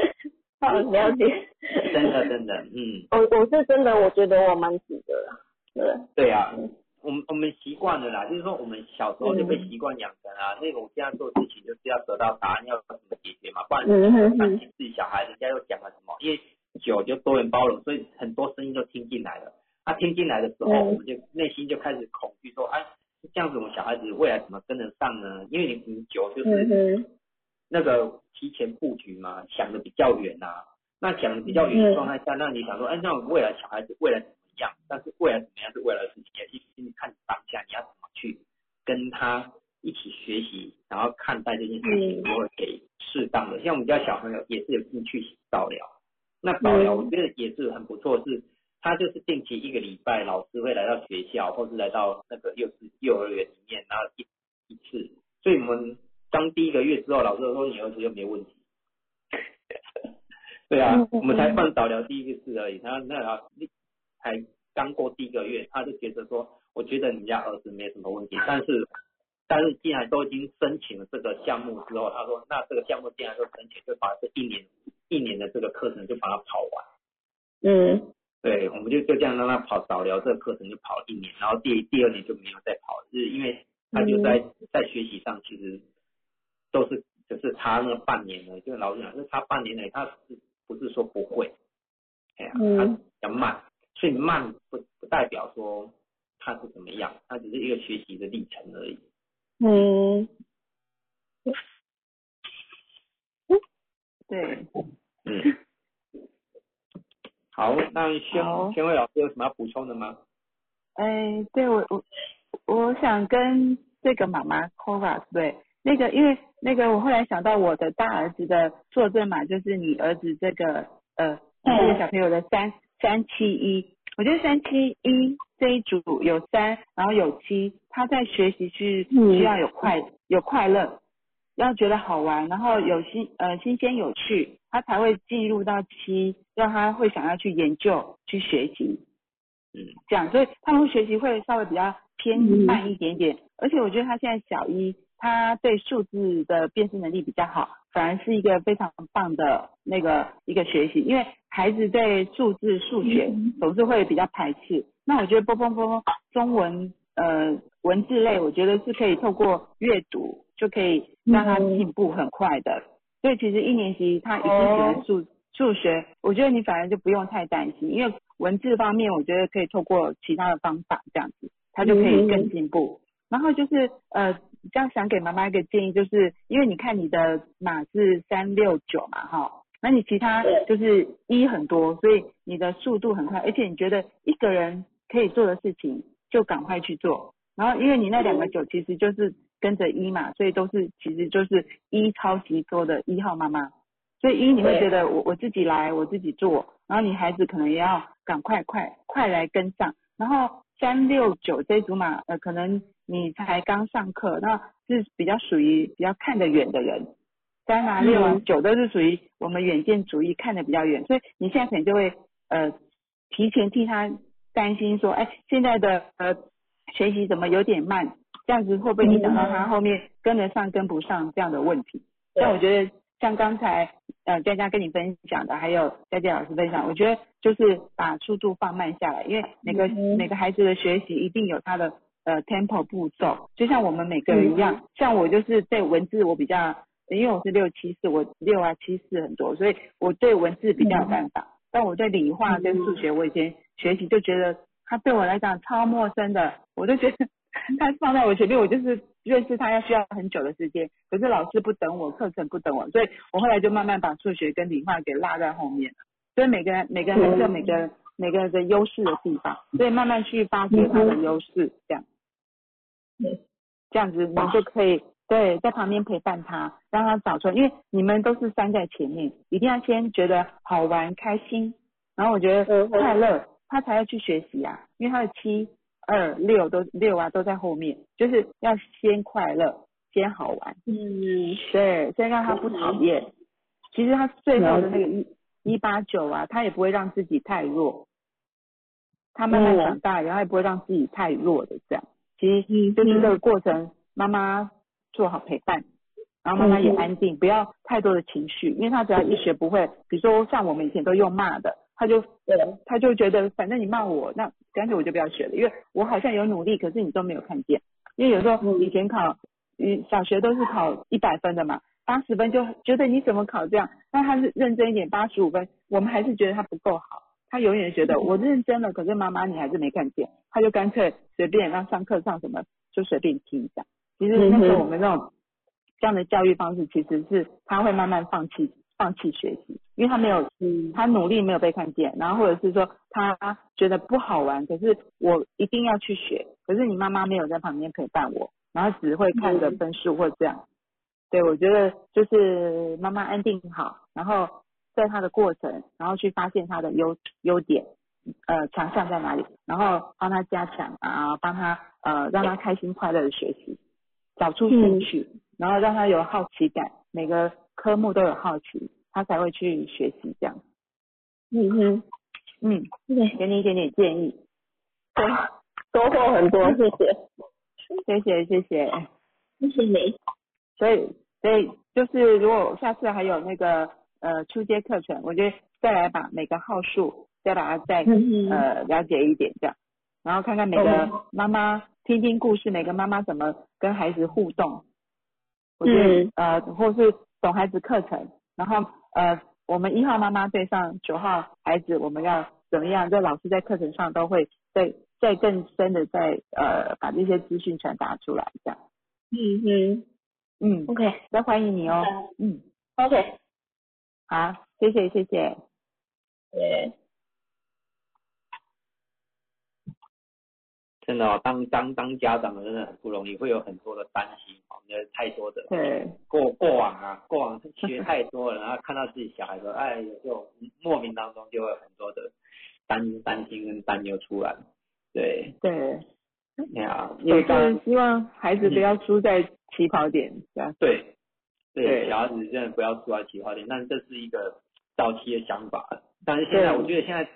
好了解。真的真的，嗯，我我是真的，我觉得我蛮急的啦。对，对啊，我们我们习惯了啦，就是说我们小时候就被习惯养成啊，那个我现在做事情就是要得到答案，要怎么解决嘛，不然担，心自己小孩，人家又讲了什么，因为酒就多元包容，所以很多声音都听进来了。他、听进来的时候，嗯我们就内心就开始恐惧，说，哎，这样子我们小孩子未来怎么跟得上呢？因为你你酒就是那个提前布局嘛，想的比较远呐、那想的比较远的状态下，那你想说，哎，那我未来小孩子未来怎么样？但是未来怎么样是未来的事情，也是你看当下你要怎么去跟他一起学习，然后看待这件事情，嗯如何给适当的。像我们家小朋友也是有进去早疗，那早疗嗯我觉得也是很不错，是他就是定期一个礼拜，老师会来到学校，或是来到那个幼稚幼儿园里面，然后一一次。所以我们刚第一个月之后，老师说你儿子就没问题。对啊嗯，我们才放早疗第一个次而已，然后那个才刚过第一个月，他就觉得说，我觉得你家儿子没什么问题，但是 但是既然都已经申请了这个项目之后，他说那这个项目既然都申请，就把这一年一年的这个课程就把它跑完。嗯对，我们就就这样让他跑早疗这个课程就跑了一年，然后第第二年就没有再跑，就是因为他就在、在学习上其实都是只是差那半年了，就老实讲，就是差半年内，他是不是说不会？哎呀、嗯他比较慢，所以慢不不代表说他是怎么样，他只是一个学习的历程而已。嗯，对，嗯，好，那宣好宣慧老师有什么要补充的吗？哎，对我我我想跟这个妈妈 Kova 对，那个因为那个我后来想到我的大儿子的作证码就是你儿子这个呃这个小朋友的三三七一，我觉得三七一这一组有三，然后有七，他在学习去嗯。需要有快有快乐，要觉得好玩，然后有新呃新鲜有趣，他才会进入到七，让他会想要去研究去学习。嗯这样，所以他们学习会稍微比较偏嗯。慢一点点，而且我觉得他现在小一，他对数字的辨识能力比较好，反而是一个非常棒的那个一个学习，因为孩子对数字、数学总是会比较排斥。那我觉得波波波中文呃文字类，我觉得是可以透过阅读就可以让他进步很快的。所以其实一年级他已经喜欢数数学，我觉得你反而就不用太担心，因为文字方面我觉得可以透过其他的方法这样子，他就可以更进步。然后就是呃，这样想给妈妈一个建议，就是因为你看你的码是三六九嘛，哈，那你其他就是一很多，所以你的速度很快，而且你觉得一个人可以做的事情就赶快去做。然后因为你那两个九其实就是跟着一嘛，所以都是其实就是一超级多的一号妈妈。所以一你会觉得我我自己来我自己做，然后你孩子可能也要赶快快快来跟上。然后三六九这组码，呃，可能你才刚上课，那是比较属于比较看得远的人。三啊六啊九都是属于我们远见主义，看得比较远，所以你现在可能就会呃提前替他担心说，哎，现在的呃学习怎么有点慢，这样子会不会影响到他后面跟得上跟不上这样的问题？但我觉得像刚才呃佳佳跟你分享的，还有佳佳老师分享，我觉得就是把速度放慢下来，因为每个、嗯每个孩子的学习一定有他的呃 tempo 步骤，就像我们每个人一样，像我就是对文字我比较，因为我是六七四，我六啊七四很多，所以我对文字比较有办法，但我对理化跟数学，我以前学习就觉得它对我来讲超陌生的，我就觉得 他放在我前面，我就是认识他要需要很久的时间，可是老师不等我，课程不等我，所以我后来就慢慢把数学跟理化给落在后面了。所以每个人每个人还是有每个人每个人的优势的地方，所以慢慢去发掘他的优势，这样，这样子你就可以对在旁边陪伴他，让他找出来，因为你们都是站在前面，一定要先觉得好玩开心，然后我觉得快乐，他才要去学习啊，因为他的七二六都六啊都在后面，就是要先快乐，先好玩，嗯对，先让他不讨厌。其实他最好的那个一一八九啊，他也不会让自己太弱。他慢慢长大，然后也不会让自己太弱的这样。其实就是这个过程，妈妈做好陪伴，然后妈妈也安定，不要太多的情绪，因为他只要一学不会，比如说像我们以前都用骂的，他就呃他就觉得反正你骂我，那干脆我就不要学了，因为我好像有努力，可是你都没有看见。因为有时候以前考，嗯，小学都是考一百分的嘛，八十分就觉得你怎么考这样，那他是认真一点，八十五分，我们还是觉得他不够好。他永远觉得我认真了，可是妈妈你还是没看见，他就干脆随便让上课上什么就随便听一下。其实那时候我们那种这样的教育方式，其实是他会慢慢放弃放弃学习，因为他没有他努力没有被看见，然后或者是说他觉得不好玩，可是我一定要去学，可是你妈妈没有在旁边陪伴我，然后只会看着分数或这样。对，我觉得就是妈妈安定好，然后。在他的过程，然后去发现他的优优点，呃，强项在哪里，然后帮他加强啊，帮他呃，让他开心快乐的学习，找出兴趣，然后让他有好奇感，每个科目都有好奇，他才会去学习这样。嗯哼，嗯，给你一点点建议，对，收获很多，谢谢，谢谢谢谢，谢谢你。所以所以就是如果下次还有那个。呃，初阶课程，我觉得再来把每个号数再把它再呃了解一点这样，然后看看每个妈妈听听故事，每个妈妈怎么跟孩子互动，我觉得呃或是懂孩子课程，然后呃我们一号妈妈对上九号孩子，我们要怎么样？这老师在课程上都会再再更深的再呃把这些资讯传达出来这样。嗯嗯嗯，OK，那欢迎你哦。嗯，OK。好，谢谢谢谢。对。真的哦，当当当家长的真的很不容易，会有很多的担心哦，有太多的对过过往啊，过往学太多了，然后看到自己小孩说，哎，就莫名当中就会有很多的担担心跟担忧出来。对对，你好，也是希望孩子不要输在起跑点，这样对。对，小孩子真的不要输在起跑点，但这是一个早期的想法。但是现在，我觉得现在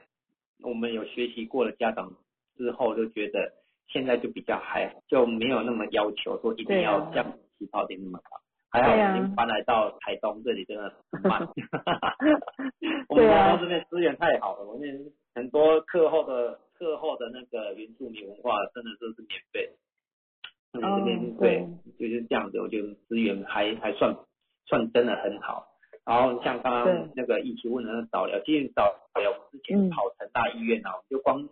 我们有学习过的家长之后，就觉得现在就比较还就没有那么要求说一定要像起跑点那么高。还好我们搬来到台东这里，真的很慢。我们台东这边资源太好了，我们很多课后的课后的那个原住民文化，真的都是免费。这边对，就是这样子，我觉得资源还还算算真的很好。然后像刚刚那个一起问的那导疗，其实导疗之前跑成大医院啊，就光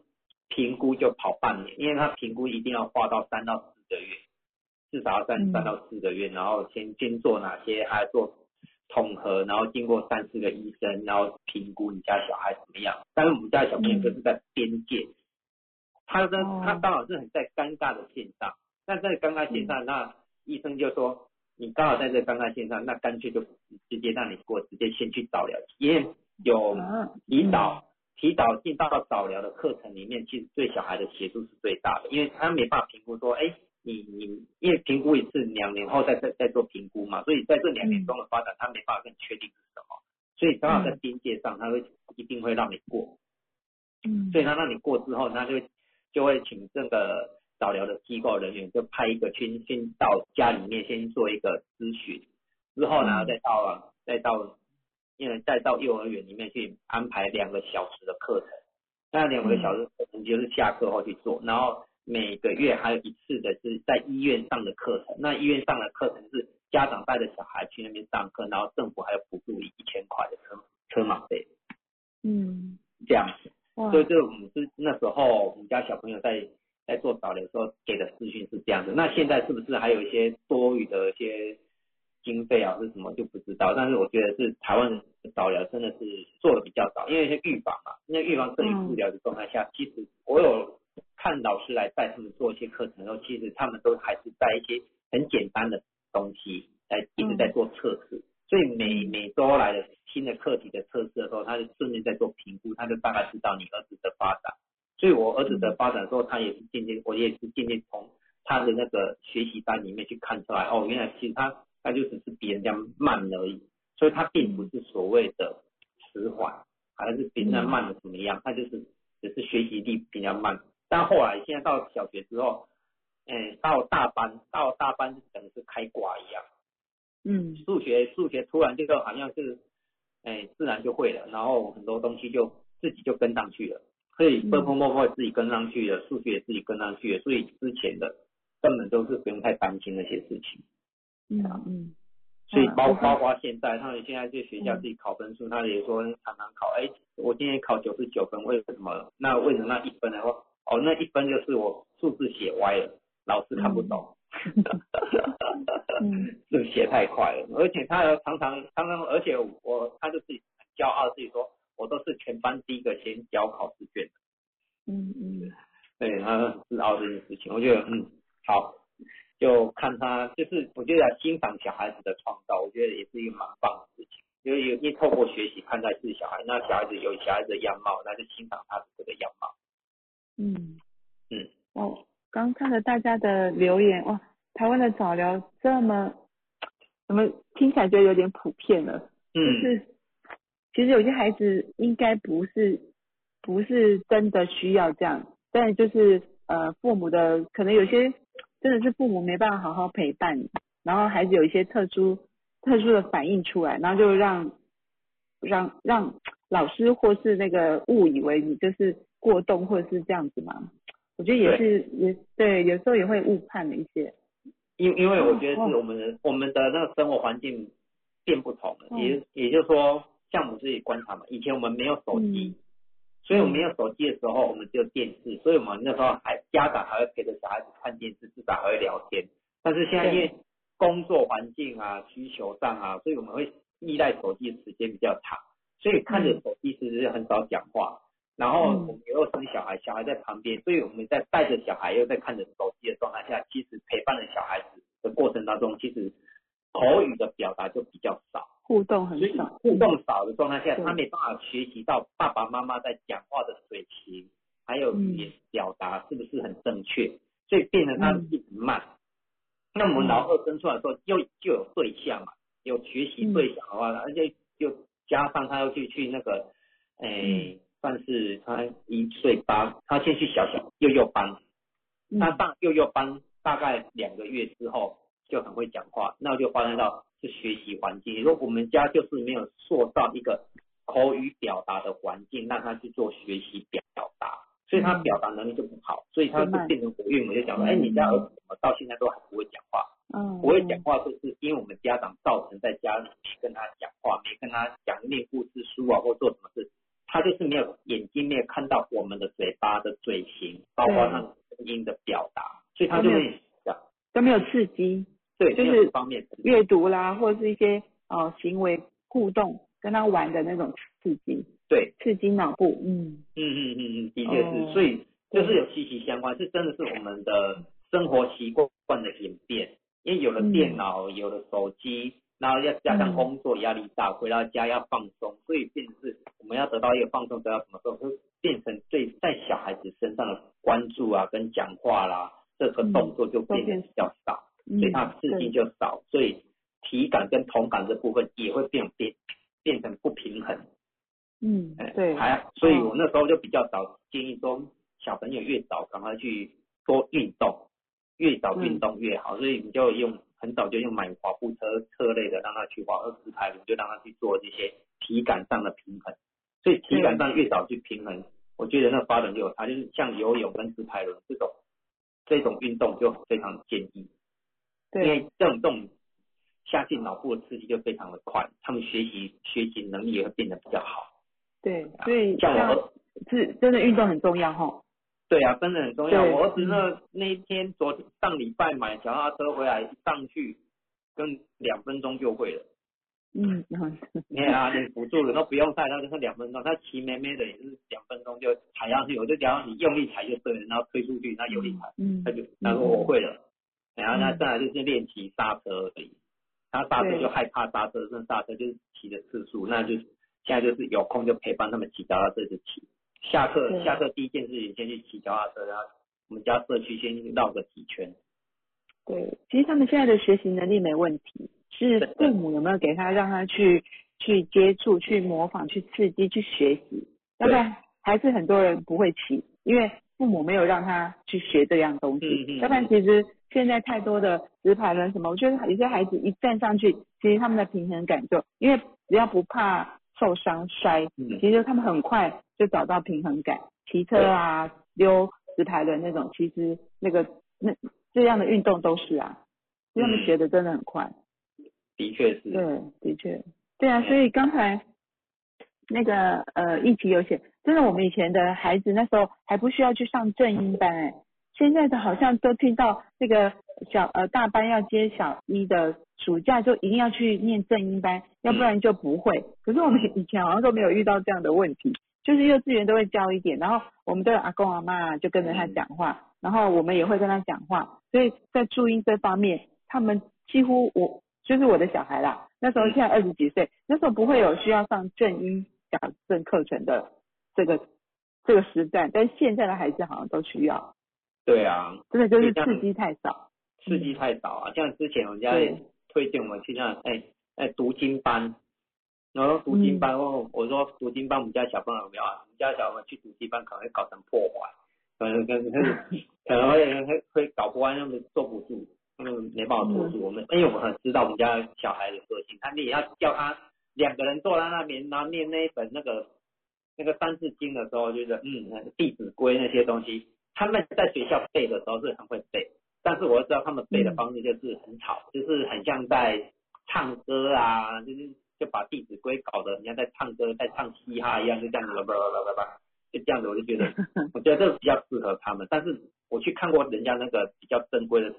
评估就跑半年，因为他评估一定要花到三到四个月，至少要三三到四个月，然后先先做哪些，还做统合，然后经过三四个医生，然后评估你家小孩怎么样。但是我们家小朋友就是在边界，他跟他刚好是很在尴尬的线上。那在尴尬线上，那医生就说你刚好在这尴尬线上，那干脆就直接让你过，直接先去早疗，因为有提早提早进到早疗的课程里面，其实对小孩的协助是最大的，因为他没办法评估说，哎，你你因为评估一次两年后再再再做评估嘛，所以在这两年中的发展，他没办法更确定是什么，所以刚好在边界上，他会一定会让你过，嗯，所以他让你过之后，他就就会请这个。早疗的机构人员就派一个先先到家里面先做一个咨询，之后呢再到再到因为再到幼儿园里面去安排两个小时的课程，那两个小时课程就是下课后去做，然后每个月还有一次的是在医院上的课程，那医院上的课程是家长带着小孩去那边上课，然后政府还有补助一一千块的车车马费，嗯，这样子，所以就我们是那时候我们家小朋友在。在做导流的时候给的资讯是这样的，那现在是不是还有一些多余的一些经费啊，是什么就不知道。但是我觉得是台湾的早疗真的是做的比较早，因为一些预防嘛，因为预防胜于治疗的状态下，其实我有看老师来带他们做一些课程的时候，其实他们都还是在一些很简单的东西来一直在做测试，所以每每周来的新的课题的测试的时候，他就顺便在做评估，他就大概知道你儿子的发展。所以我儿子的发展时候，他也是渐渐，我也是渐渐从他的那个学习单里面去看出来，哦，原来其实他他就只是比人家慢而已，所以他并不是所谓的迟缓，还是比人家慢的怎么样，他就是只是学习力比较慢。但后来现在到小学之后，哎，到大班，到大班就等于是开挂一样。嗯数学数学突然这个好像是，哎，自然就会了，然后很多东西就自己就跟上去了，所以嗯分分默默自己跟上去了，数学也自己跟上去了，所以之前的根本都是不用太担心那些事情。嗯嗯。所以包包括现在，他们现在在学校自己考分数，他也说常常考，哎，我今天考九十九分，为什么？那为什么那一分呢？说哦，那一分就是我数字写歪了，老师看不懂。嗯。是写太快了，而且他常常常常，而且我他就自己很骄傲，自己说我都是全班第一个先交考试卷的，嗯嗯。对，他很自傲这件事情，我觉得嗯好，就看他就是我觉得欣赏小孩子的创造，我觉得也是一个蛮棒的事情，因为有因为透过学习看待自己小孩，那小孩子有小孩子的样貌，那就欣赏他的这个样貌，嗯。嗯，哦，刚看了大家的留言哇，台湾的早疗这么怎么听起来觉得有点普遍了？嗯。就嗯是其实有些孩子应该不是不是真的需要这样，但就是呃父母的可能有些真的是父母没办法好好陪伴，然后孩子有一些特殊特殊的反应出来，然后就让让让老师或是那个误以为你就是过动或者是这样子嘛。我觉得也是也对，有时候也会误判了一些。因因为我觉得哦是我们的我们的那个生活环境变不同了，嗯也也就是说，像我们自己观察嘛，以前我们没有手机，所以我们没有手机的时候，我们只有电视，所以我们那时候还家长还会陪着小孩子看电视，至少还会聊天。但是现在因为工作环境啊、需求上啊，所以我们会依赖手机的时间比较长，所以看着手机其实很少讲话。然后我们又生小孩，小孩在旁边，所以我们在带着小孩又在看着手机的状态下，其实陪伴着小孩子的过程当中，其实口语的表达就比较少。互动很少，互动少的状态下，他没办法学习到爸爸妈妈在讲话的水平，还有语言表达是不是很正确，所以变得他一直慢。那我们老二生出来的时候，又就有对象嘛，有学习对象的话，而且又加上他要去去那个，诶、算是他一岁八，他先去小小幼幼班，嗯。他上幼幼班大概两个月之后就很会讲话，那我就发现到是学习环境。如果我们家就是没有塑造一个口语表达的环境，让他去做学习表达，所以他表达能力就不好，所以他就变成我岳母就讲说，哎，你家儿子怎么到现在都还不会讲话？嗯，不会讲话，就是因为我们家长造成在家里没跟他讲话，没跟他讲念故事书啊，或做什么事，他就是没有眼睛没有看到我们的嘴巴的嘴型，包括他声音的表达，所以他就会讲，都没有刺激，对，就是方面的阅读啦，或者是一些呃行为互动，跟他玩的那种刺激，对，刺激脑部，嗯。嗯嗯嗯嗯，的确是，哦所以就是有息息相关，是真的是我们的生活习惯的演变，因为有了电脑，有了手机，然后要加上工作压力大，回到家要放松，所以变成是我们要得到一个放松，得到什么时候会变成对在小孩子身上的关注啊，跟讲话啦，这个动作就变得比较少，嗯，所以它刺激就少，所以体感跟同感这部分也会变变变成不平衡。嗯哎，对，还，所以我那时候就比较早建议说，小朋友越早赶快去多运动，越早运动越好，所以你就用很早就用买滑步车车类的让他去滑二十排轮，就让他去做这些体感上的平衡，所以体感上越早去平衡，我觉得那发展就有差，就是像游泳跟直排轮这种这种运动就非常建议，因，为这种这种下进脑部的刺激就非常的快，他们学习学习能力也会变得比较好。对，所以像我儿是真的运动很重要哈，对啊，真的很重要。我儿子那那一天昨上礼拜买脚踏车回来，上去跟两分钟就会了。嗯，然后啊，你辅助的都不用带，那就是两分钟。他骑妹妹的也是两分钟就踩上去，我就讲你用力踩就对了，然后推出去，那有力踩，嗯他就他说我会了。然后那再来就是练骑刹车而已，他刹车对。就害怕刹车，那刹车就是骑的次数，那就是现在就是有空就陪伴他们骑脚踏车就骑。下课下课第一件事情先去骑脚踏车，然后我们家社区先去绕个几圈。对，其实他们现在的学习能力没问题，是父母有没有给他让他去去接触、去模仿、去刺激、去学习，要不然还是很多人不会骑，因为父母没有让他去学这样东西。嗯嗯要不然其实现在太多的直排轮什么，我觉得有些孩子一站上去，其实他们的平衡感就因为只要不怕受伤摔，嗯其实他们很快就找到平衡感。骑车啊、溜直排轮那种，其实那个那这样的运动都是啊，他们嗯学的真的很快。的确是，对，的确，对啊，所以刚才那个呃议题有写，真的我们以前的孩子那时候还不需要去上正音班哎，现在的好像都听到那个小呃大班要接小一的暑假就一定要去念正音班，要不然就不会。可是我们以前好像都没有遇到这样的问题，就是幼稚园都会教一点，然后我们都有阿公阿妈就跟着他讲话，然后我们也会跟他讲话，所以在注音这方面，他们几乎我就是我的小孩啦，那时候现在二十几岁，那时候不会有需要上正音矫正课程的这个这个实战，但现在的孩子好像都需要，对啊，真的就是刺激太少。刺激太少啊。像之前我们家也推荐我们去那哎哎读经班，然后读经班，我我说读经班我们家小朋友有没有啊？我们家小朋友去读经班可能会搞成破坏，可能可能 可能会会会搞不完，他们坐不住，他们没办法坐住。我们因为我们很知道我们家小孩的个性，他你要叫他两个人坐在那边，然后念那一本那个那个三字经的时候，就是嗯《弟子规》那些东西，他们在学校背的时候是很会背，但是我知道他们背的方式就是很吵，就是很像在唱歌啊，就是就把《弟子规》搞得人家在唱歌，在唱嘻哈一样，就这样子叭叭叭叭叭，就这样子，我就觉得，我觉得这个比较适合他们。但是我去看过人家那个比较正规的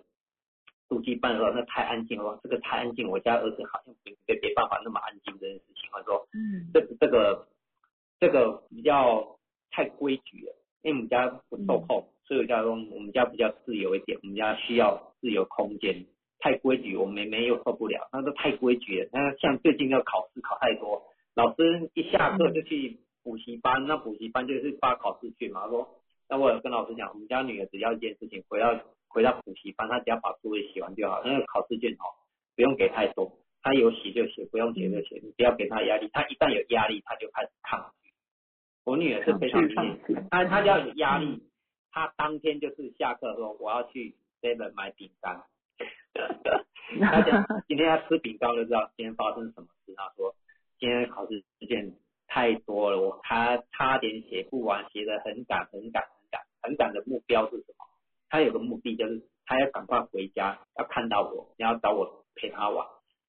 读经班的时候，那太安静了，这个太安静，我家儿子好像没没没办法那么安静这件事情。他说，嗯这这个这个比较太规矩了，因为我们家不受控，所以我家说我们家比较自由一点，我们家需要自由空间。太规矩，我妹妹又受不了，那都太规矩了。那像最近要考试考太多，老师一下课就去补习班，那补习班就是发考试卷嘛。他说，那我有跟老师讲，我们家女儿只要一件事情，回到回到补习班，她只要把作业写完就好，那个考试卷哦，不用给太多，她有写就写，不用写就写，你不要给她压力，她一旦有压力，她就开始抗拒。我女儿是非常抗拒明显抗拒，她她要有压力，她当天就是下课说我要去 seven 买饼干。她讲今天要吃饼干，我就知道今天发生什么事。她说今天考试时间太多了，我她差点写不完，写的很赶很赶很赶很赶的目标是什么？她有个目的就是她要赶快回家，要看到我，然后找我陪她玩。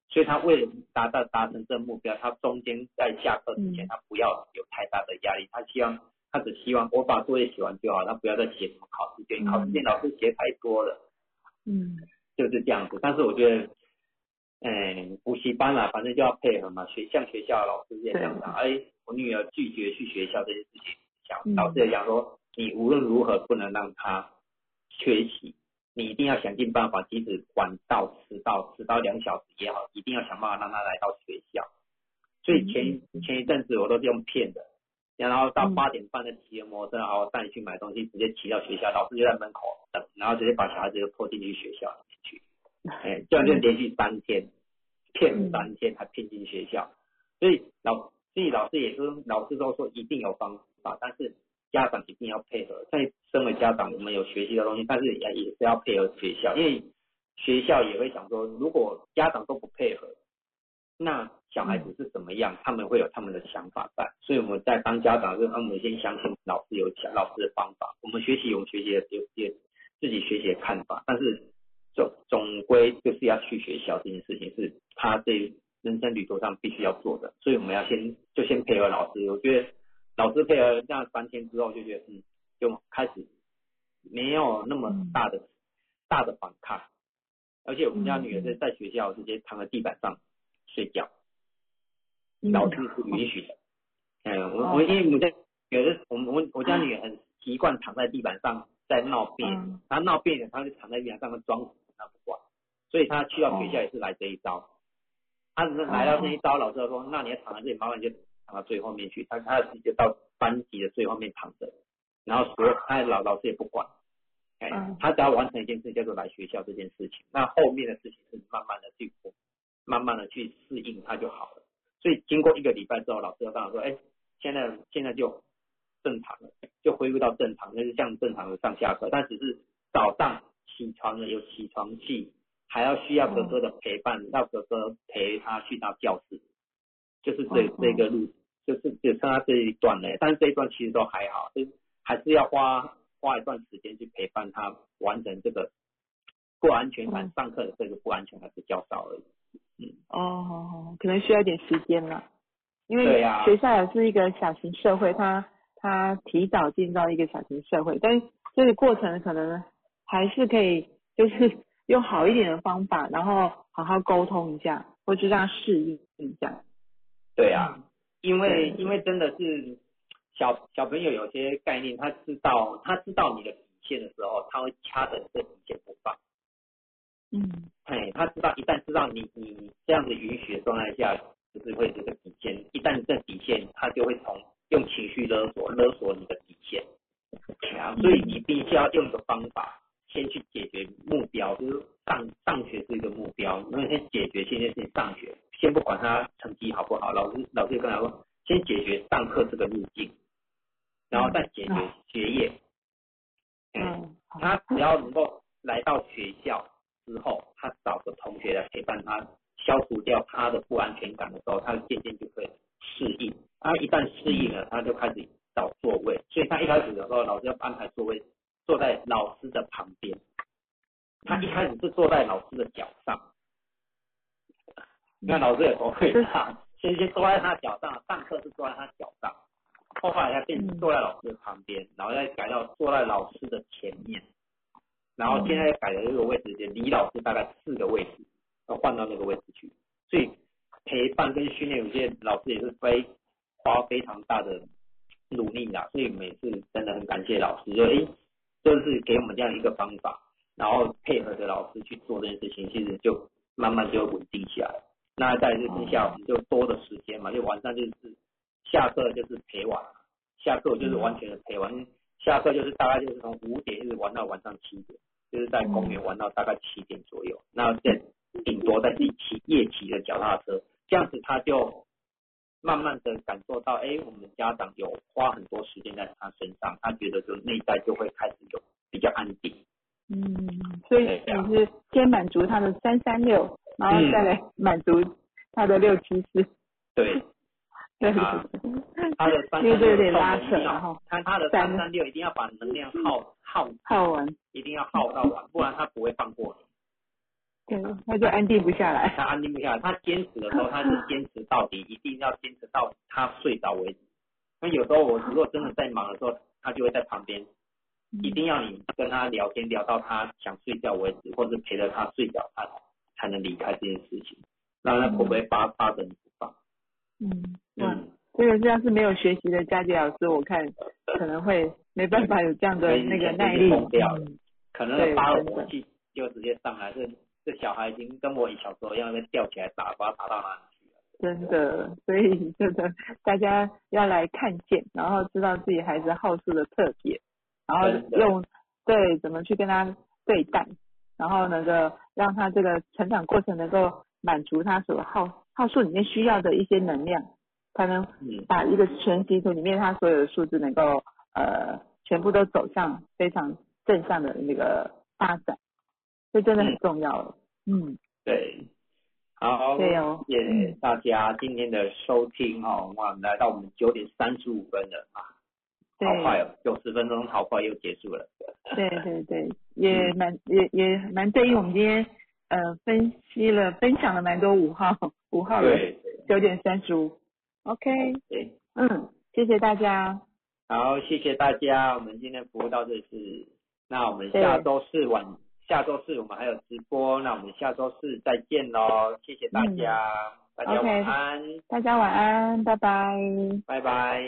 所以他为了达到达成这个目标，他中间在下课之前，他不要有太大的压力，他希望他只希望我把作业写完就好，他不要再写什么考试卷，考试卷老师写太多了。嗯就是这样子。但是我觉得，嗯，补习班啊，反正就要配合嘛。学像学校老师也这样讲，哎，我女儿拒绝去学校这件事情，讲嗯老师也讲说，你无论如何不能让她缺席，你一定要想尽办法，即使晚到、迟到、迟到两小时也好，一定要想办法让他来到学校。所以前一前一阵子我都是用骗的，然后到嗯八点半的骑着摩托车，然后带你去买东西，直接骑到学校，老师就在门口等，然后直接把小孩子就拖进去学校里面去。哎，这样就连续三天，骗三天还骗进学校。所以老，所以老师也说，老师都说一定有方法，但是家长一定要配合。在身为家长，我们有学习的东西，但是也也是要配合学校，因为学校也会想说，如果家长都不配合，那小孩子是怎么样？他们会有他们的想法在。所以我们在当家长的时候，我们先相信老师有老师的方法，我们学习有学习的有有自己学习的看法，但是总总归就是要去学校这件事情是他这人生旅途上必须要做的，所以我们要先就先配合老师。我觉得老师配合这样三天之后，就觉得嗯，就开始没有那么大的、大的反抗，而且我们家女儿是在学校直接躺在地板上睡觉，老师是允许的。嗯，我我因为我们家有的我们我我家女儿很习惯躺在地板上在闹别扭，嗯。她闹别扭，她就躺在地板上装死，她不管，所以她去到学校也是来这一招。她只是来到这一招，老师就说，那你要躺在这里，麻烦你就躺到最后面去。她她直接到班级的最后面躺着，然后所有她老老师也不管。哎嗯，她只要完成一件事，叫做来学校这件事情。那后面的事情是慢慢的去，慢慢的去适应他就好了。所以经过一个礼拜之后，老师就跟我说，哎，现在现在就正常了，就恢复到正常，就是像正常的上下课，但只是早上起床了有起床气，还要需要哥哥的陪伴，让哥哥陪他去到教室，就是这这个路，就是只剩下这一段了，但是这一段其实都还好，就是还是要花花一段时间去陪伴他完成这个不安全感，上课的这个不安全感是较少而已。嗯，哦，可能需要一点时间了，因为学校也是一个小型社会，他他提早进到一个小型社会，但是这个过程可能还是可以，就是 用好一点的方法，然后好好沟通一下，或者让他适应一下。对啊，因为因为真的是小小朋友有些概念，他知道他知道你的底线的时候，他会掐着你的底线不放。嗯哎，他知道一旦知道你你这样子允许的状态下，就是会这个底线，一旦这底线，他就会从用情绪勒索勒索你的底线。啊，所以你必须要用一个方法，先去解决目标，就是上上学是一个目标，因为先解决现在是上学，先不管他成绩好不好，老师老师就跟他说，先解决上课这个路径，然后再解决学业。嗯，他只要能够来到学校之后，他找个同学来陪伴他，消除掉他的不安全感的时候，他渐渐就会适应。他一旦适应了，他就开始找座位。所以他一开始的时候，老师要安排座位坐在老师的旁边。他一开始是坐在老师的脚上，那老师也不会他，先先坐在他脚上，上课是坐在他脚上，后来他变成坐在老师的旁边，然后再改到坐在老师的前面，然后现在改的这个位置就离老师大概四个位置，要换到那个位置去，所以陪伴跟训练有些老师也是非花非常大的努力啦，所以每次真的很感谢老师，就诶，就是给我们这样一个方法，然后配合着老师去做这件事情，其实就慢慢就稳定下来。那再来就是下我们就多的时间嘛，就晚上就是下课就是陪玩，下课就是完全的陪玩，下课就是大概就是从五点一直玩到晚上七点，就是在公园玩到大概七点左右，那再顶多再自己骑夜骑的脚踏车，这样子他就慢慢的感受到，哎，我们家长有花很多时间在他身上，他觉得就内在就会开始有比较安定。嗯，所以对啊你是先满足他的三三六，然后再来满足他的六七四，对他的三三六拉扯，然后他他的三三三六一定要把能量耗耗耗完，一定要耗到完，不然他不会放过你。对，他就安定不下来。他安定不下来，他坚持的时候，他是坚持到底，一定要坚持到他睡着为止。那有时候我如果真的在忙的时候，他就会在旁边，一定要你跟他聊天聊到他想睡觉为止，或者陪着他睡觉，他才能离开这件事情。那他会不会发发着？嗯，哇，嗯，这个要是没有学习的佳杰老师，我看可能会没办法有这样的那个耐力。掉了嗯可能发火气就直接上来，这这小孩已经跟我小时候一样，被吊起来打，不知道打到哪里去了。真的，所以真的大家要来看见，然后知道自己孩子好处的特点，然后用对怎么去跟他对待，然后能够让他这个成长过程能够满足他所好好数里面需要的一些能量，才能嗯，把一个全息图里面它所有的数字能够呃全部都走向非常正向的那个发展，这真的很重要。了。嗯，对。好，谢谢大家今天的收听哦，哇，来到我们九点三十五分了啊，好快哦，九十分钟好快又结束了。对对对，也蛮也也蛮对应我们今天呃分析了分享了蛮多五号五号人对。九点三十五，OK，对，嗯，谢谢大家，好，谢谢大家，我们今天服务到这里，那我们下周四晚，下周四我们还有直播，那我们下周四再见喽，谢谢大家，大家晚安，大家晚安，拜拜。拜拜。